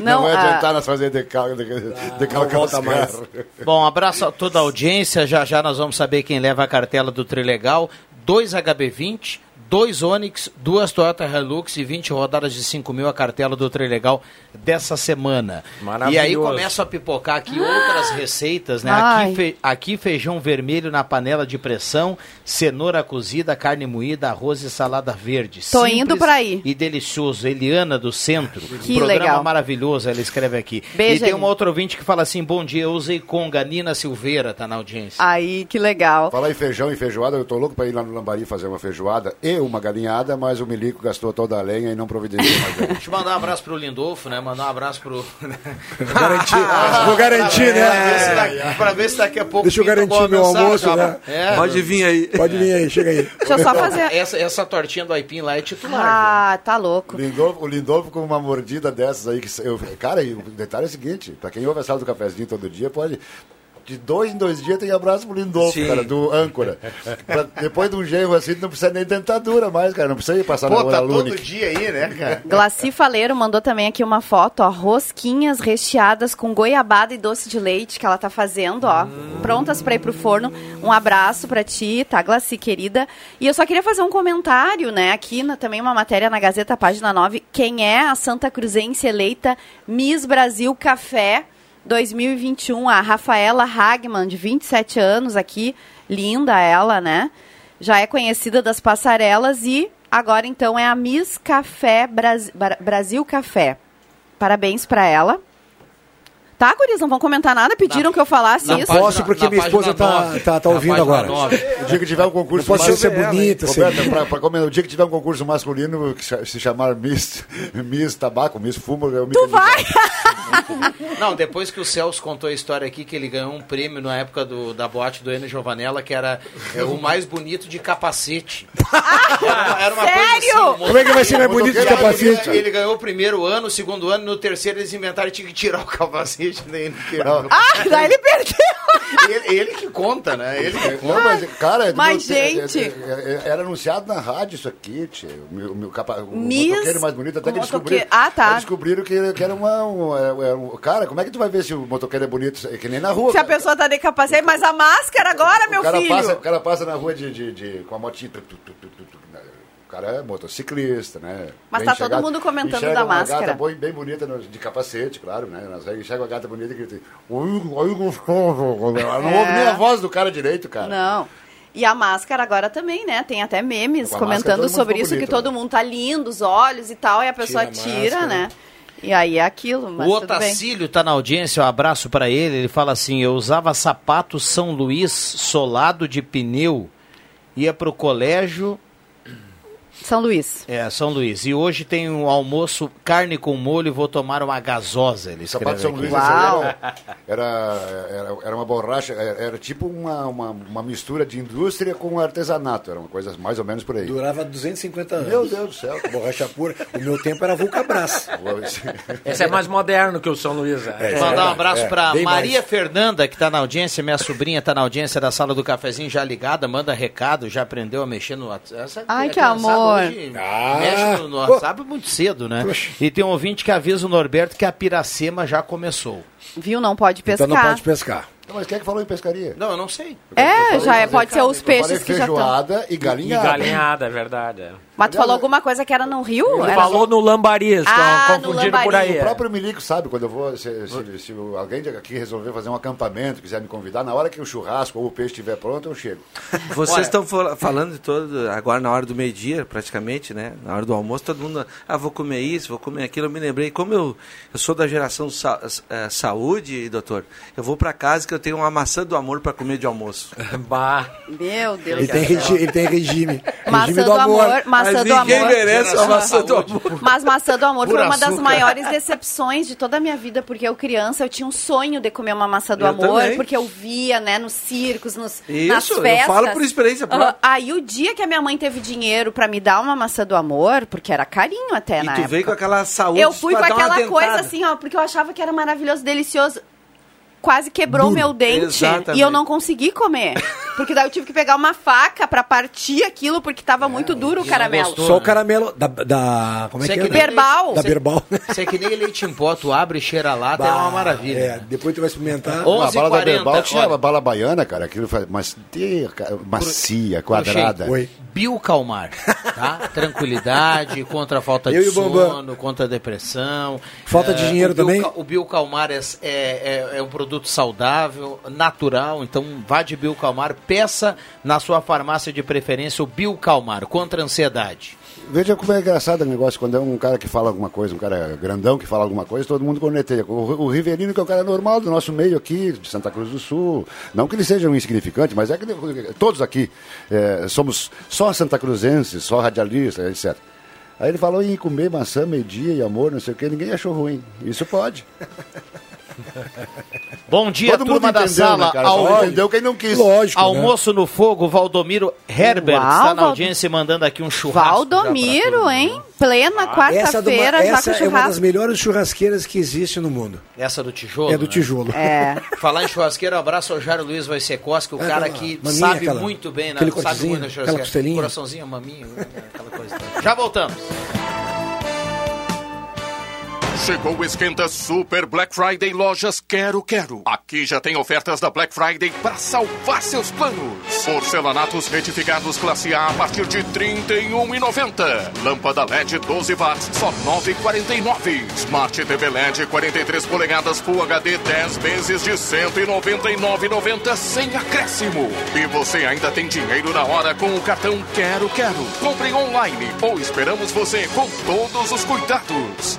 Não, Não, vai ah, adiantar nós fazer decal, decal, decal Não volta mais. Bom, abraço a toda a audiência. Já já nós vamos saber quem leva a cartela do Trilegal. 2 HB20, 2 Onix, duas Toyota Hilux e 20 rodadas de 5 mil a cartela do Trilegal dessa semana. E aí Maravilhoso. começa a pipocar aqui outras receitas, né? Aqui, fe- aqui feijão vermelho na panela de pressão, cenoura cozida, carne moída, arroz e salada verde. Tô indo pra aí. E delicioso. Eliana do Centro. Que Programa legal. maravilhoso, ela escreve aqui. Beijo, e tem uma outra ouvinte que fala assim: bom dia, eu usei conga, Nina Silveira, tá na audiência. Aí, que legal. Falar em feijão e feijoada, eu tô louco pra ir lá no Lambari fazer uma feijoada e uma galinhada, mas o Milico gastou toda a lenha e não providenciou mais lenha. Deixa eu mandar um abraço pro Lindolfo, né? Mandar um abraço pro. Garantir, vou garantir, Pra ver, se né? daqui, pra ver se daqui a pouco. Deixa eu garantir meu mensagem, almoço, ó. né? É. Pode vir aí. Pode vir aí, chega aí. Deixa eu só fazer... Essa, essa tortinha do Aipim lá é titular. Ah, tá louco. Lindolfo, o Lindolfo com uma mordida dessas aí. Que eu, cara, e o detalhe é o seguinte: pra quem ouve a sala do cafezinho todo dia, pode. De dois em dois dias tem abraço pro Lindolfo, Sim. cara, do âncora. Pra- depois de um genro assim, não precisa nem dentadura mais, cara. Não precisa ir passar na Pô, tá hora todo Lunic. dia aí, né, cara? Glaci Faleiro mandou também aqui uma foto, ó, rosquinhas recheadas com goiabada e doce de leite que ela tá fazendo, ó, prontas para ir pro forno. Um abraço para ti, tá, Glaci, querida. E eu só queria fazer um comentário, né, aqui na, também uma matéria na Gazeta, página 9, quem é a Santa Cruzense eleita Miss Brasil Café 2021, a Rafaela Hagman, de 27 anos aqui, linda ela, né? Já é conhecida das passarelas e agora então é a Miss Café Bras- Bra- Brasil Café. Parabéns pra ela. Tá, guris? Não vão comentar nada? Pediram que eu falasse na isso? página- Posso, porque na minha esposa tá, tá, tá Na ouvindo agora. O dia que tiver um concurso Não pode mas- ser bonita, assim. Roberto, pra, pra comentar, o dia que tiver um concurso masculino que se- chamar Miss, Miss Tabaco, Miss Fumo, eu me Tu vai! Não, depois que o Celso contou a história aqui, que ele ganhou um prêmio na época do, da boate do Enio Giovanella, que era é, o mais bonito de capacete. Era uma, era uma coisa Sério? assim. Como é que vai ser mais bonito de Ele- capacete? Ele, ganhou o primeiro ano, o segundo ano, no terceiro eles inventaram e tinha que tirar o capacete, ele. Ah, daí ele perdeu! ele, ele que conta, né? Ele que conta. Não, mas, cara, mas, meu, é- gente- é- é- é- era anunciado na rádio isso aqui, tia. O, meu, meu capa, o Miss- motoqueiro mais bonito, até que descobriram. Ah, tá. Descobriram que, que era uma. um- era- um- cara, como é que tu vai ver se o motoqueiro é bonito? É que nem na rua. Se a cara. pessoa tá de capacete, mas a máscara agora, meu o cara filho. Passa, o cara passa na rua de, de, de- com a motinha. tu, tu, tu, cara é motociclista, né? Mas Bem tá todo chegado. mundo comentando Enxerga da uma máscara. Gata bem, bem bonita, de capacete, claro, né? Enxerga uma gata bonita e grita. Oi, oi, gostoso. Ela não É. ouve nem a voz do cara direito, cara. Não. E a máscara agora também, né? Tem até memes Com máscara comentando todo mundo sobre isso, que bonito, todo né? mundo tá lindo, os olhos e tal, e a pessoa Tira a tira, máscara. né? E aí é aquilo, mas o. Otacílio tá na audiência, um abraço pra ele. Ele fala assim: eu usava sapato São Luís solado de pneu, ia pro colégio. São Luís. É, São Luís. E hoje tem um almoço carne com molho e vou tomar uma gasosa. Ele Sapato escreve São aqui. Luís era, era, era, uma borracha, era, era tipo uma, uma, uma mistura de indústria com artesanato. Era uma coisa mais ou menos por aí. Durava 250 anos. Meu Deus do céu. Borracha pura. O meu tempo era Vulcabras. Esse é mais moderno que o São Luís. É. Mandar um abraço é, bem Maria mais. Fernanda, que tá na audiência, minha sobrinha tá na audiência da sala do cafezinho já ligada, manda recado, já aprendeu a mexer no WhatsApp. Ai, a que criançada amor. hoje Ah. mexe no, WhatsApp muito cedo, né? E tem um ouvinte que avisa o Norberto que a Piracema já começou. Viu? Não pode pescar. Então não pode pescar. Não, mas quem é que falou em pescaria? Não, eu não sei. É, já é, fazer pode ser os Eu peixes que já estão. feijoada e E galinhada. galinhada, é verdade. é. Mas tu falou alguma coisa que era no Rio? Ele Era falou no Lambariz, Ah, no confundindo por Lambari. aí. O é. próprio Milico sabe, quando eu vou, se, se- se alguém aqui resolver fazer um acampamento, quiser me convidar, na hora que o churrasco ou o peixe estiver pronto, eu chego. Vocês estão fal- falando de todo, agora na hora do meio-dia, praticamente, né? Na hora do almoço, todo mundo, ah, vou comer isso, vou comer aquilo. Eu me lembrei, como eu, eu sou da geração sa- eh, saúde, doutor, eu vou para casa que eu tenho uma maçã do amor para comer de almoço. Bah. Meu Deus Ele do tem, regi ele tem regime. Maçã regime do amor, maçã Mas do ninguém amor. merece uma maçã do amor. Mas maçã do amor foi Pura uma das maiores decepções de toda a minha vida, porque eu criança, eu tinha um sonho de comer uma maçã do Eu amor, também. porque eu via, né, nos circos, nos, Isso, nas eu festas. falo por experiência própria. Aham. Aí o dia que a minha mãe teve dinheiro pra me dar uma maçã do amor, porque era carinho até E na tu época. veio com aquela saúde Eu fui com aquela coisa assim, ó, porque eu achava que era maravilhoso, delicioso. Quase quebrou Duro. meu dente Exatamente. e eu não consegui comer. Porque daí eu tive que pegar uma faca pra partir aquilo, porque tava muito duro o caramelo. gostou. Só o caramelo da, da como é Você que é é? que nem Berbal. Da Berbal. Você é que nem leite em pó, tu abre e cheira a lata, é uma maravilha. É, depois tu vai experimentar. Ô, a bala da 11h40, Berbal tinha olha. a bala baiana, cara, aquilo faz mas, macia, quadrada. Oi. Biocalmar, tá? Tranquilidade, contra a falta Eu de sono, contra a depressão. Falta de dinheiro o também? O Biocalmar é, é, é- é um produto saudável, natural, então vá de Biocalmar, peça na sua farmácia de preferência o Biocalmar, contra a ansiedade. Veja como é engraçado o negócio, quando é um cara que fala alguma coisa, um cara grandão que fala alguma coisa, todo mundo corneteia. O, o Riverino, que é um cara normal do nosso meio aqui, de Santa Cruz do Sul. Não que ele seja um insignificante, mas é que todos aqui eh, somos só Santa Cruzenses, só radialistas, etc. Aí ele falou em comer maçã meio-dia e amor, não sei o que, ninguém achou ruim. Isso pode. Bom dia, Todo turma da entendeu, sala. né, cara? Ao- entendeu quem não quis. Lógico. né? Almoço no Fogo, Valdomiro Herbert Uau, está na Val- audiência mandando aqui um churrasco. já Valdomiro, hein? Plena uma- quarta-feira, já essa com é uma das churrasco. melhores churrasqueiras que existe no mundo. Essa do tijolo? É do né? tijolo. É. Falar em churrasqueira, um abraço ao Jairo Luiz Wojciechowski, o É, cara aquela que maminha, sabe aquela- muito bem, né? sabe muito da aquela churrasqueira. costelinha. Coraçãozinho, maminho, aquela coisa. Já voltamos. Chegou o Esquenta Super Black Friday Lojas Quero Quero. Aqui já tem ofertas da Black Friday para salvar seus planos. Porcelanatos retificados classe A a partir de R$ 31,90. Lâmpada LED 12 watts, só R$ 9,49. Smart TV LED 43 polegadas Full HD 10 vezes de R$ 199,90 sem acréscimo. E você ainda tem dinheiro na hora com o cartão Quero Quero. Compre online ou esperamos você com todos os cuidados.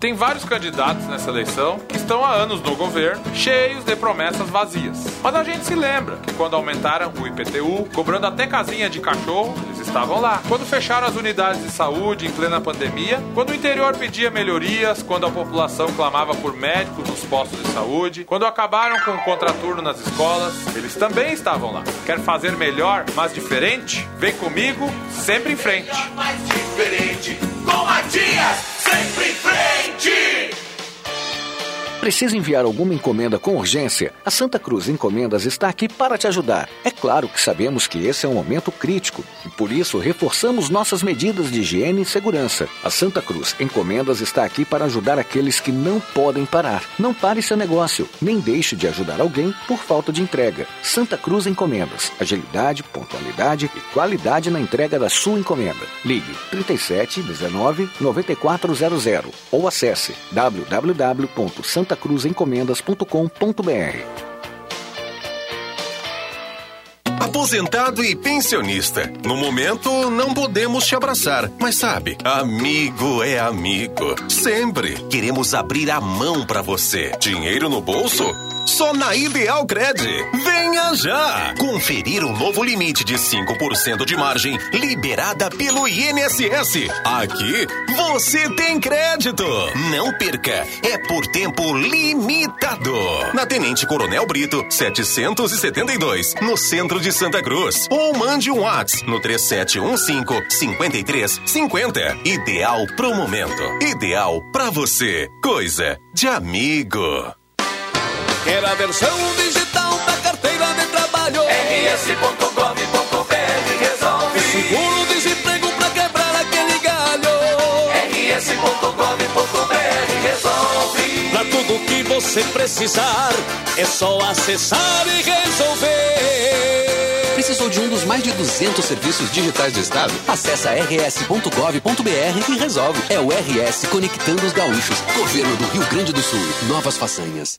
Tem vários candidatos nessa eleição que estão há anos no governo, cheios de promessas vazias. Mas a gente se lembra que quando aumentaram o IPTU, cobrando até casinha de cachorro, eles estavam lá. Quando fecharam as unidades de saúde em plena pandemia, quando o interior pedia melhorias, quando a população clamava por médicos nos postos de saúde, quando acabaram com o contraturno nas escolas, eles também estavam lá. Quer fazer melhor, mas diferente? Vem comigo, sempre em frente. Mais diferente, com Matias, sempre em frente! Precisa enviar alguma encomenda com urgência? A Santa Cruz Encomendas está aqui para te ajudar. É claro que sabemos que esse é um momento crítico e por isso reforçamos nossas medidas de higiene e segurança. A Santa Cruz Encomendas está aqui para ajudar aqueles que não podem parar. Não pare seu negócio, nem deixe de ajudar alguém por falta de entrega. Santa Cruz Encomendas. Agilidade, pontualidade e qualidade na entrega da sua encomenda. Ligue 37 19 9400 ou acesse www.santacruzencomendas.com.br. Aposentado e pensionista. No momento, não podemos te abraçar, mas sabe, amigo é amigo. Sempre queremos abrir a mão para você. Dinheiro no bolso? Só na Ideal Cred. Venha já! Conferir o novo limite de 5% de margem liberada pelo INSS. Aqui você tem crédito. Não perca. É por tempo limitado. Na Tenente Coronel Brito, 772, no centro de Santa Cruz. Ou mande um WhatsApp no 3715-5350. Ideal pro momento. Ideal pra você. Coisa de amigo. Quer a versão digital da carteira de trabalho? rs.gov.br resolve. Seguro-desemprego pra quebrar aquele galho. rs.gov.br resolve. Pra tudo que você precisar, é só acessar e resolver. Precisou de um dos mais de 200 serviços digitais do Estado? Acesse rs.gov.br e resolve. É o RS Conectando os Gaúchos. Governo do Rio Grande do Sul. Novas façanhas.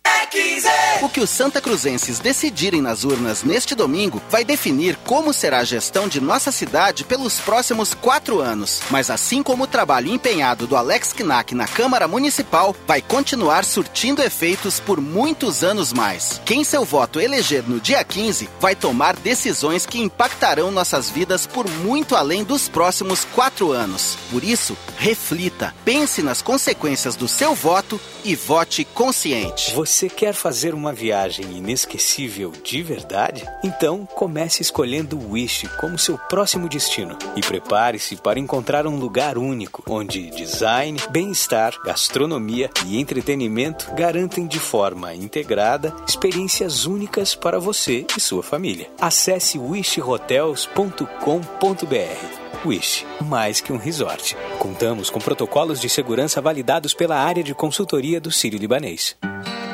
O que os Santa Cruzenses decidirem nas urnas neste domingo vai definir como será a gestão de nossa cidade pelos próximos quatro anos. Mas assim como o trabalho empenhado do Alex Knack na Câmara Municipal vai continuar surtindo efeitos por muitos anos mais. Quem seu voto eleger no dia 15 vai tomar decisões que impactarão nossas vidas por muito além dos próximos quatro anos. Por isso, reflita, pense nas consequências do seu voto e vote consciente. Você quer fazer uma viagem inesquecível de verdade? Então comece escolhendo o Wish como seu próximo destino e prepare-se para encontrar um lugar único onde design, bem-estar, gastronomia e entretenimento garantem de forma integrada experiências únicas para você e sua família. Acesse wishhotels.com.br. Wish, mais que um resort. Contamos com protocolos de segurança validados pela área de consultoria do Sírio Libanês.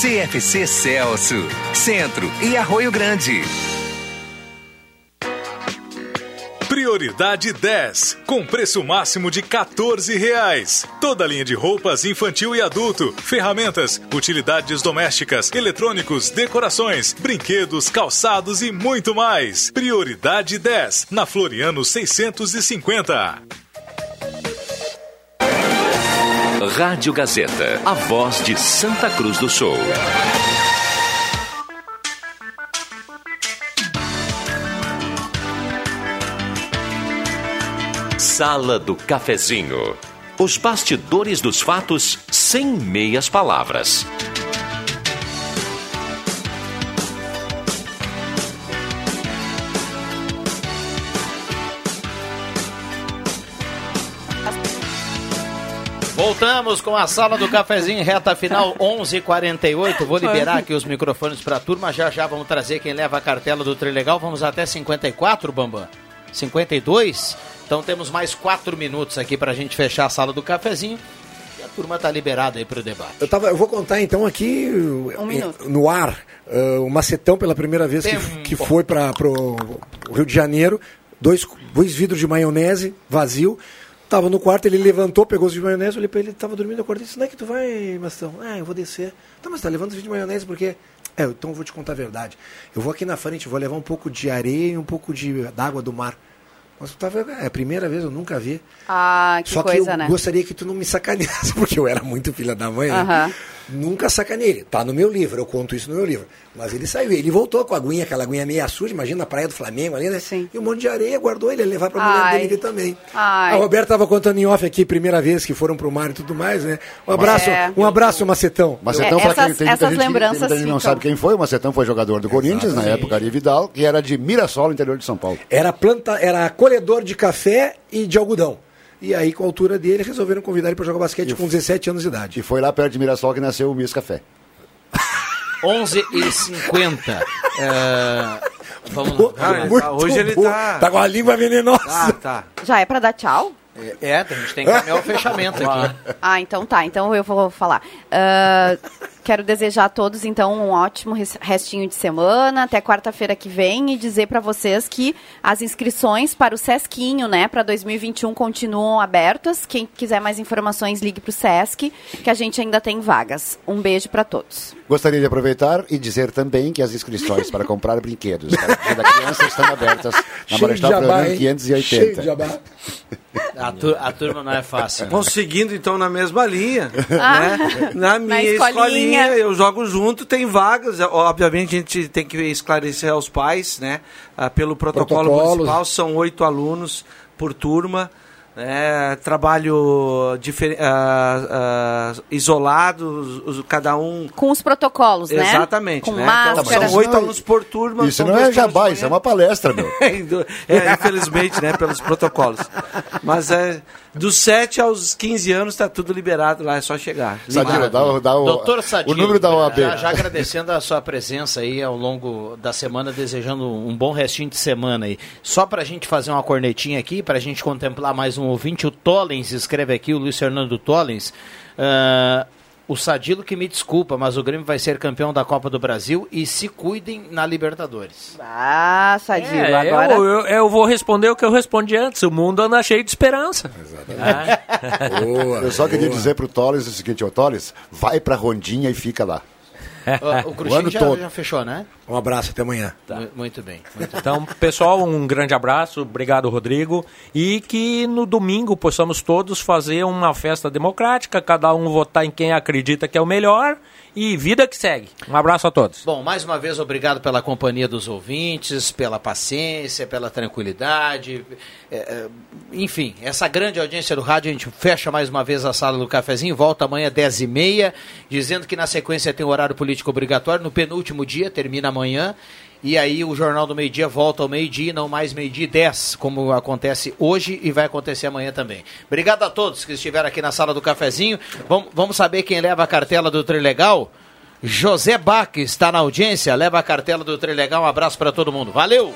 CFC Celso, Centro e Arroio Grande. Prioridade 10, com preço máximo de 14 reais. Toda linha de roupas infantil e adulto, ferramentas, utilidades domésticas, eletrônicos, decorações, brinquedos, calçados e muito mais. Prioridade 10, na Floriano 650. Rádio Gazeta, a voz de Santa Cruz do Sul. Sala do Cafezinho. Os bastidores dos fatos sem meias palavras. Voltamos com a sala do cafezinho, reta final 11:48. Vou liberar aqui os microfones para a turma. Já já vamos trazer quem leva a cartela do Trilegal. Vamos até 54, Bambam. 52? Então temos mais quatro minutos aqui para a gente fechar a sala do cafezinho. E a turma tá liberada aí pro debate. Eu, tava, eu vou contar então aqui Um no ar uh, o Macetão pela primeira vez que, que foi para o Rio de Janeiro, dois, dois vidros de maionese vazio. Tava no quarto, ele levantou, pegou os de maionese, olhei pra ele, ele tava dormindo, acordei, disse, não é que tu vai, Macetão? Ah, eu vou descer. Tá, mas tá levando os de maionese porque... É, então eu vou te contar a verdade. Eu vou aqui na frente, vou levar um pouco de areia e um pouco de d'água do mar. Mas tu tava, é a primeira vez, eu nunca vi. Ah, que Só coisa, que eu né? gostaria que tu não me sacaneasse, porque eu era muito filha da mãe. né? Aham. Nunca sacaneei ele. Tá no meu livro, eu conto isso no meu livro. Mas ele saiu, ele voltou com a aguinha, aquela aguinha meia suja, imagina na praia do Flamengo ali, né? Sim. E um monte de areia, guardou ele, ia levar pra mulher Ai. dele também. Ai. A Roberta tava contando em off aqui, primeira vez que foram pro mar e tudo mais, né? Um abraço, É. um abraço, Macetão. Macetão, É, pra essas- quem tem muita essas gente que- lembranças muita gente não sabe quem foi, o Macetão foi jogador do Corinthians, na época de Vidal, que era de Mirassol, no interior de São Paulo. Era planta, era colhedor de café e de algodão. E aí, com a altura dele, resolveram convidar ele para jogar basquete com 17 anos de idade. E foi lá perto de Mirassol que nasceu o Miss Café. 11 e 50. É, vamos lá. Ah, Muito tá, hoje ele bom. tá. Tá com a língua venenosa. Ah, tá. Já é pra dar tchau? É, a gente tem que caminhar o fechamento aqui. Ah, então tá. Então eu vou falar. Ah, quero desejar a todos, então, um ótimo res- restinho de semana, até quarta-feira que vem, e dizer para vocês que as inscrições para o Sesquinho, né, para 2021 continuam abertas. Quem quiser mais informações, ligue pro Sesc, que a gente ainda tem vagas. Um beijo para todos. Gostaria de aproveitar e dizer também que as inscrições para comprar brinquedos para o da Criança estão abertas na Marechal jabá, Floriano hein? 580. Cheio de jabá. A, tu- a turma não é fácil. né? Vão seguindo então na mesma linha. Ah, né? Na minha escolinha. escolinha. Eu jogo junto, tem vagas. Obviamente a gente tem que esclarecer aos pais, né? Ah, pelo protocolo Protocolos. municipal, são oito alunos por turma. né? trabalho difer- ah, ah, isolado, os- os- cada um. Com os protocolos, né? Exatamente, Com né? Então, máscara. são oito alunos por turma. Isso não é jabá, isso é uma palestra, meu. É, infelizmente, né, pelos protocolos. Mas é, dos 7 aos 15 anos está tudo liberado lá, é só chegar. Sadilo, dá, dá o, Doutor Sadilo, o número da OAB. Já, já agradecendo a sua presença aí ao longo da semana, desejando um bom restinho de semana aí. Só pra gente fazer uma cornetinha aqui, pra gente contemplar mais um ouvinte, o Tollens escreve aqui, o Luiz Fernando Tollens. ah, o Sadilo que me desculpa, mas o Grêmio vai ser campeão da Copa do Brasil e se cuidem na Libertadores. Ah, Sadilo, É, agora... eu, eu, eu vou responder o que eu respondi antes. O mundo anda cheio de esperança. Boa, Eu só queria boa. dizer pro Toles o seguinte, ô Toles, vai pra Rondinha e fica lá. O O Cruxinho ano já, todo. já fechou, né? Um abraço, até amanhã. Mu- Muito bem. Muito bem. Então, pessoal, um grande abraço, obrigado, Rodrigo. E que no domingo possamos todos fazer uma festa democrática, cada um votar em quem acredita que é o melhor e vida que segue. Um abraço a todos. Bom, mais uma vez, obrigado pela companhia dos ouvintes, pela paciência, pela tranquilidade. É, é, enfim, essa grande audiência do rádio, a gente fecha mais uma vez a sala do cafezinho, volta amanhã às 10h30, dizendo que na sequência tem o horário político obrigatório, no penúltimo dia, termina amanhã. E aí o Jornal do Meio Dia volta ao meio-dia, não mais meio-dia e 10, como acontece hoje e vai acontecer amanhã também. Obrigado a todos que estiveram aqui na sala do cafezinho. Vamos, vamos saber quem leva a cartela do Trilegal? José Bach está na audiência, leva a cartela do Trilegal. Um abraço para todo mundo. Valeu!